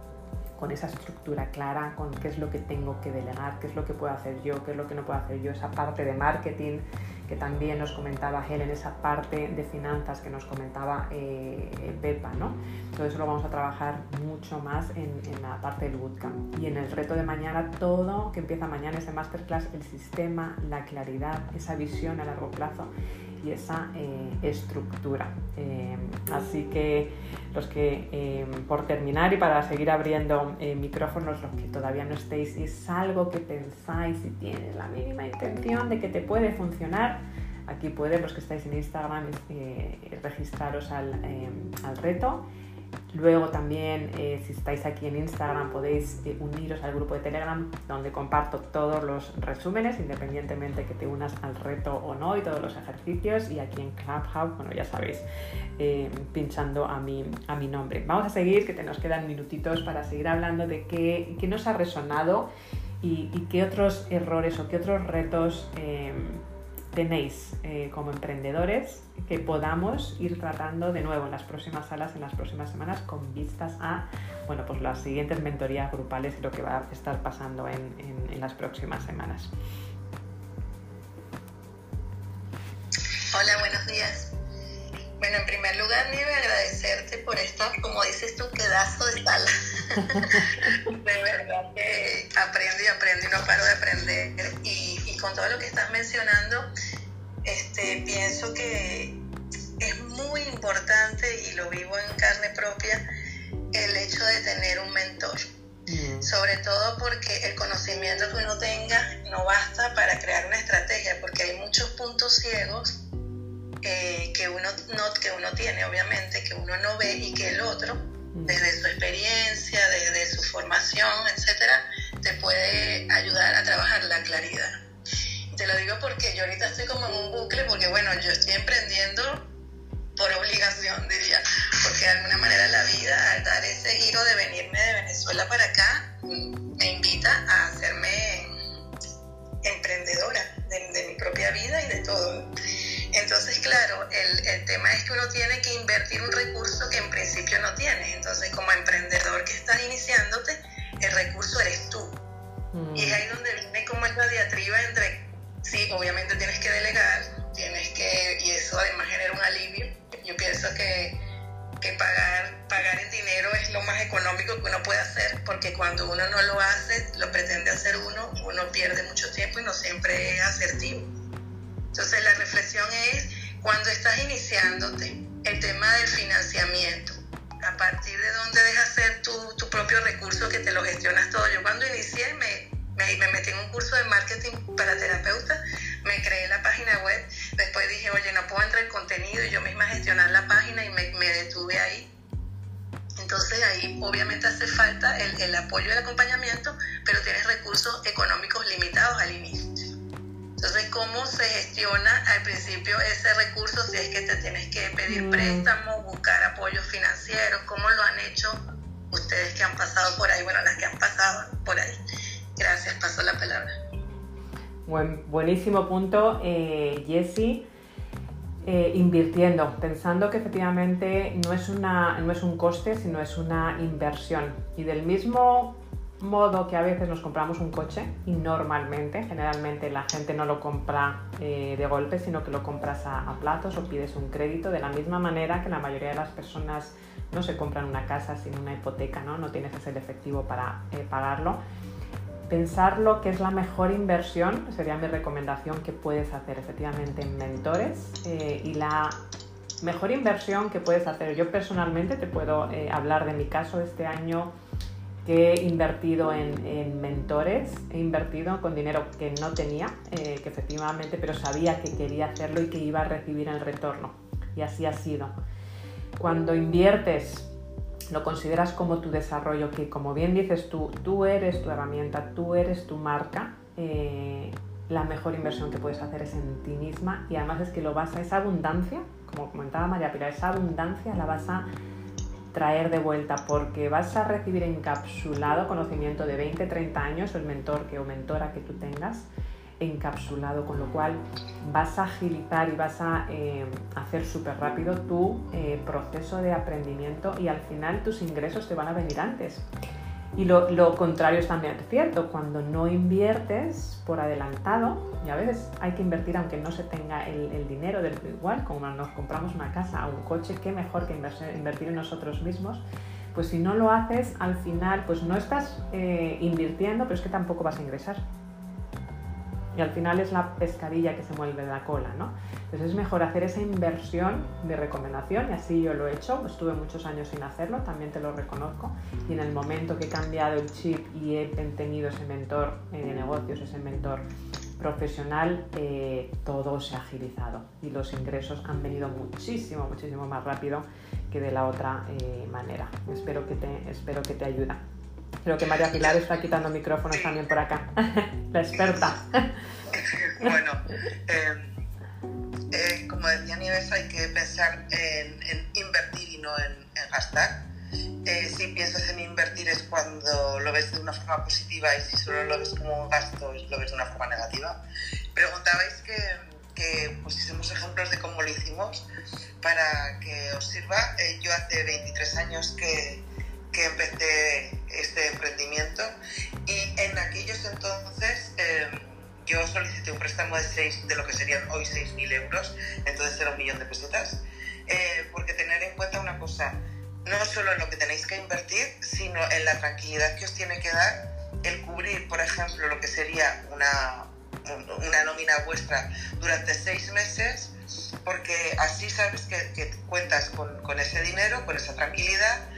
con esa estructura clara, con qué es lo que tengo que delegar, qué es lo que puedo hacer yo, qué es lo que no puedo hacer yo, esa parte de marketing, que también nos comentaba Helen, esa parte de finanzas que nos comentaba eh, Pepa, ¿no? Todo eso lo vamos a trabajar mucho más en, la parte del bootcamp. Y en el reto de mañana, todo que empieza mañana, ese masterclass, el sistema, la claridad, esa visión a largo plazo esa eh, estructura. Eh, así que los que, por terminar y para seguir abriendo micrófonos, los que todavía no estéis, es algo que pensáis y tienes la mínima intención de que te puede funcionar, Aquí pueden los que estáis en Instagram eh, registraros eh, al, reto. Luego también, eh, si estáis aquí en Instagram, podéis uniros al grupo de Telegram, donde comparto todos los resúmenes, independientemente que te unas al reto o no, y todos los ejercicios. Y aquí en Clubhouse, bueno, ya sabéis, pinchando a mi, a mi nombre. Vamos a seguir, que te nos quedan minutitos para seguir hablando de qué, qué nos ha resonado y, qué otros errores o qué otros retos tenéis eh, como emprendedores que podamos ir tratando de nuevo en las próximas salas, en las próximas semanas, con vistas a bueno, pues las siguientes mentorías grupales y lo que va a estar pasando en, en las próximas semanas. Hola, buenos días. Bueno, en primer lugar, Nieve, agradecerte por esta, como dices tú, pedazo de sala. de verdad que aprendo y aprendo y no paro de aprender. Y, y, con todo lo que estás mencionando, este, pienso que es muy importante, y lo vivo en carne propia, el hecho de tener un mentor. Mm. Sobre todo porque el conocimiento que uno tenga no basta para crear una estrategia, porque hay muchos puntos ciegos eh, que, uno no, que uno tiene, obviamente, que uno no ve y que el otro, mm. desde su experiencia, desde su formación, etcétera, pensando que efectivamente no es, una, no es un coste, sino es una inversión. Y del mismo modo que a veces nos compramos un coche y normalmente, generalmente la gente no lo compra eh, de golpe, sino que lo compras a, platos o pides un crédito, de la misma manera que la mayoría de las personas no se compran una casa sin una hipoteca, no, no tienes ese efectivo para eh, pagarlo. Pensarlo que es la mejor inversión sería mi recomendación que puedes hacer efectivamente en mentores eh, y la mejor inversión que puedes hacer. Yo personalmente te puedo hablar de mi caso este año que he invertido en, mentores, he invertido con dinero que no tenía, eh, que efectivamente, pero sabía que quería hacerlo y que iba a recibir el retorno. Y así ha sido. Cuando inviertes, lo consideras como tu desarrollo, que como bien dices tú, tú eres tu herramienta, tú eres tu marca, eh, la mejor inversión que puedes hacer es en ti misma y además es que lo vas a esa abundancia, como comentaba María Pilar, esa abundancia la vas a traer de vuelta porque vas a recibir encapsulado conocimiento de 20, 30 años, el mentor que o mentora que tú tengas, encapsulado, con lo cual vas a agilizar y vas a eh, hacer súper rápido tu eh, proceso de aprendimiento y al final tus ingresos te van a venir antes. Y lo, contrario es también cierto, cuando no inviertes por adelantado, y a veces hay que invertir aunque no se tenga el, dinero del igual, como nos compramos una casa o un coche, qué mejor que invertir en nosotros mismos, pues si no lo haces, al final pues no estás eh, invirtiendo, pero es que tampoco vas a ingresar. Y al final es la pescadilla que se mueve la cola, ¿no? Entonces es mejor hacer esa inversión de recomendación y así yo lo he hecho. Estuve muchos años sin hacerlo, también te lo reconozco. Y en el momento que he cambiado el chip y he tenido ese mentor de negocios, ese mentor profesional, eh, todo se ha agilizado y los ingresos han venido muchísimo, muchísimo más rápido que de la otra eh, manera. Espero que te, espero que te ayuda. Creo que María Pilar está quitando micrófonos también por acá. La experta. bueno, eh, eh, como decía Nieves, hay que pensar en, invertir y no en, gastar. eh, si piensas en invertir es cuando lo ves de una forma positiva y si solo lo ves como gasto lo ves de una forma negativa. Preguntabais que, que pusiésemos ejemplos de cómo lo hicimos para que os sirva. Eh, yo hace 23 años que, que, empecé este emprendimiento. Y en aquellos entonces eh, yo solicité un préstamo de, 6, de lo que serían hoy 6.000 euros, entonces era un millón de pesetas, porque tener en cuenta una cosa, no solo en lo que tenéis que invertir, sino en la tranquilidad que os tiene que dar el cubrir, por ejemplo, lo que sería una, una nómina vuestra durante seis meses, porque así sabes que, cuentas con, con, ese dinero, con esa tranquilidad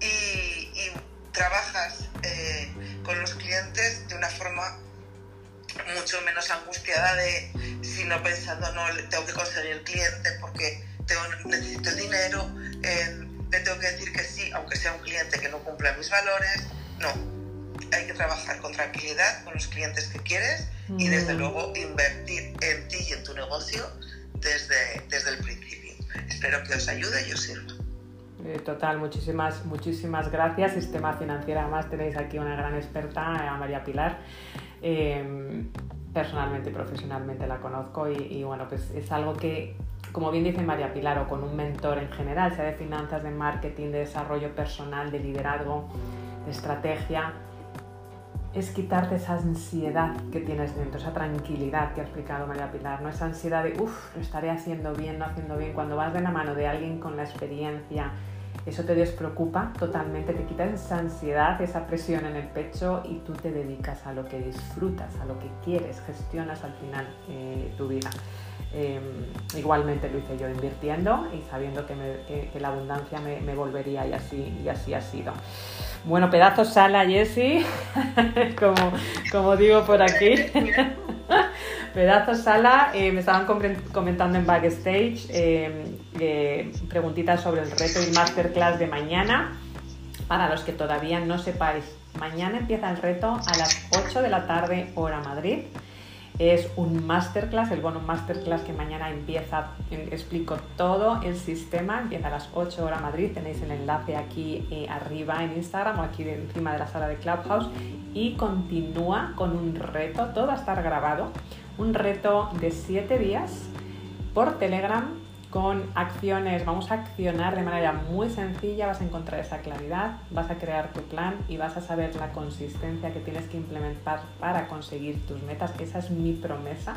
y, y trabajas eh, con los clientes de una forma mucho menos angustiada de si no pensando no tengo que conseguir el cliente porque tengo, necesito el dinero le tengo que decir que sí, aunque sea un cliente que no cumpla mis valores. No, hay que trabajar con tranquilidad con los clientes que quieres y desde mm. luego invertir en ti y en tu negocio desde, desde el principio. Espero que os ayude y os sirva. Eh, total, muchísimas, muchísimas gracias. Sistema financiero, además tenéis aquí una gran experta, a María Pilar. Eh, personalmente y profesionalmente la conozco y, y, bueno, pues es algo que como bien dice María Pilar, o con un mentor en general, sea de finanzas, de marketing, de desarrollo personal, de liderazgo, de estrategia, es quitarte esa ansiedad que tienes dentro, esa tranquilidad que ha explicado María Pilar, no esa ansiedad de, uff, lo estaré haciendo bien, no haciendo bien. Cuando vas de la mano de alguien con la experiencia, eso te despreocupa totalmente, te quitas esa ansiedad, esa presión en el pecho y tú te dedicas a lo que disfrutas, a lo que quieres, gestionas al final eh, tu vida. Em, igualmente lo hice yo invirtiendo y sabiendo que, la abundancia me, volvería y así, y así ha sido. Bueno, pedazo sala, Jessie, como, como digo por aquí. pedazo sala, eh, me estaban comentando en backstage eh, preguntitas sobre el reto y masterclass de mañana. Para los que todavía no sepáis, mañana empieza el reto a las 8 de la tarde, hora Madrid. Es un masterclass, el bono masterclass que mañana empieza, explico todo el sistema, empieza a las 8 horas Madrid, tenéis el enlace aquí eh, arriba en Instagram o aquí encima de la sala de Clubhouse. Y continúa con un reto, todo va a estar grabado, un reto de 7 días por Telegram con acciones, vamos a accionar de manera muy sencilla, vas a encontrar esa claridad, vas a crear tu plan y vas a saber la consistencia que tienes que implementar para conseguir tus metas. Esa es mi promesa.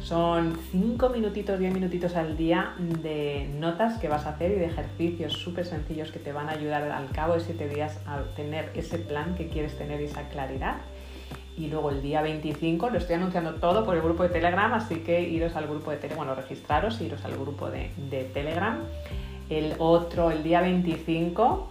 Son 5 minutitos, 10 minutitos al día de notas que vas a hacer y de ejercicios súper sencillos que te van a ayudar al cabo de 7 días a tener ese plan que quieres tener y esa claridad y luego el día 25 lo estoy anunciando todo por el grupo de Telegram, así que iros al grupo de Telegram, bueno, registraros, iros al grupo de, de, Telegram. El otro, el día 25,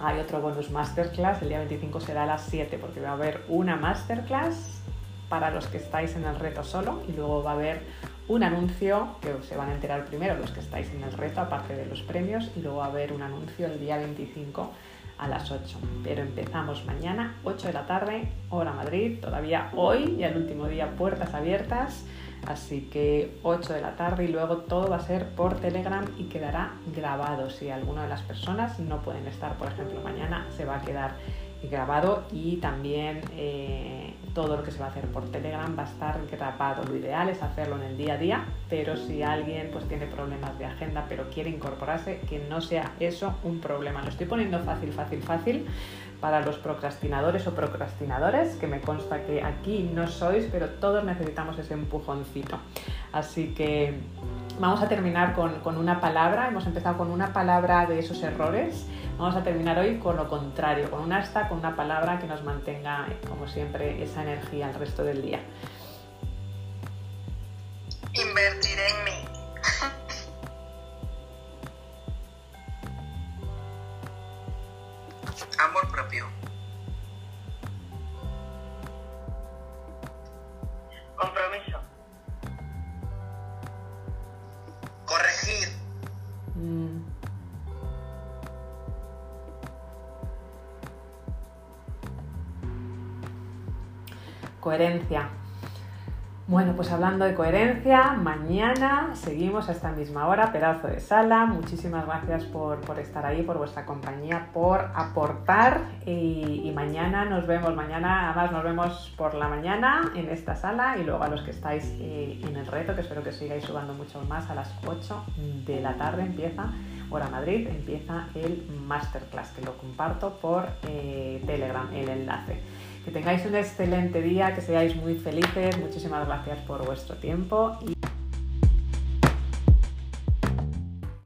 hay otro bonus masterclass, el día 25 será a las 7 porque va a haber una masterclass para los que estáis en el reto solo y luego va a haber un anuncio que se van a enterar primero los que estáis en el reto, aparte de los premios, y luego va a haber un anuncio el día 25 a las 8. Pero empezamos mañana, 8 de la tarde, hora Madrid, todavía hoy, y el último día, puertas abiertas. Así que 8 de la tarde y luego todo va a ser por Telegram y quedará grabado. Si alguna de las personas no pueden estar, por ejemplo, mañana, se va a quedar grabado y también eh, todo lo que se va a hacer por Telegram va a estar grabado. Lo ideal es hacerlo en el día a día, pero si alguien pues tiene problemas de agenda pero quiere incorporarse, que no sea eso un problema. Lo estoy poniendo fácil, fácil, fácil para los procrastinadores o procrastinadores, que me consta que aquí no sois, pero todos necesitamos ese empujoncito. Así que vamos a terminar con, con una palabra, hemos empezado con una palabra de esos errores Vamos a terminar hoy con lo contrario, con un hasta, con una palabra que nos mantenga, como siempre, esa energía el resto del día. Invertir en mí. Amor propio. Compromiso. Corregir. Mm. Bueno, pues hablando de coherencia, mañana seguimos a esta misma hora, pedazo de sala. Muchísimas gracias por, estar ahí, por vuestra compañía, por aportar. Y, mañana nos vemos, mañana además nos vemos por la mañana en esta sala y luego a los que estáis eh, en el reto, que espero que sigáis sudando mucho más, a las 8 de la tarde empieza, hora Madrid, empieza el masterclass, que lo comparto por eh, Telegram, el enlace. Que tengáis un excelente día, que seáis muy felices. Muchísimas gracias por vuestro tiempo. Y...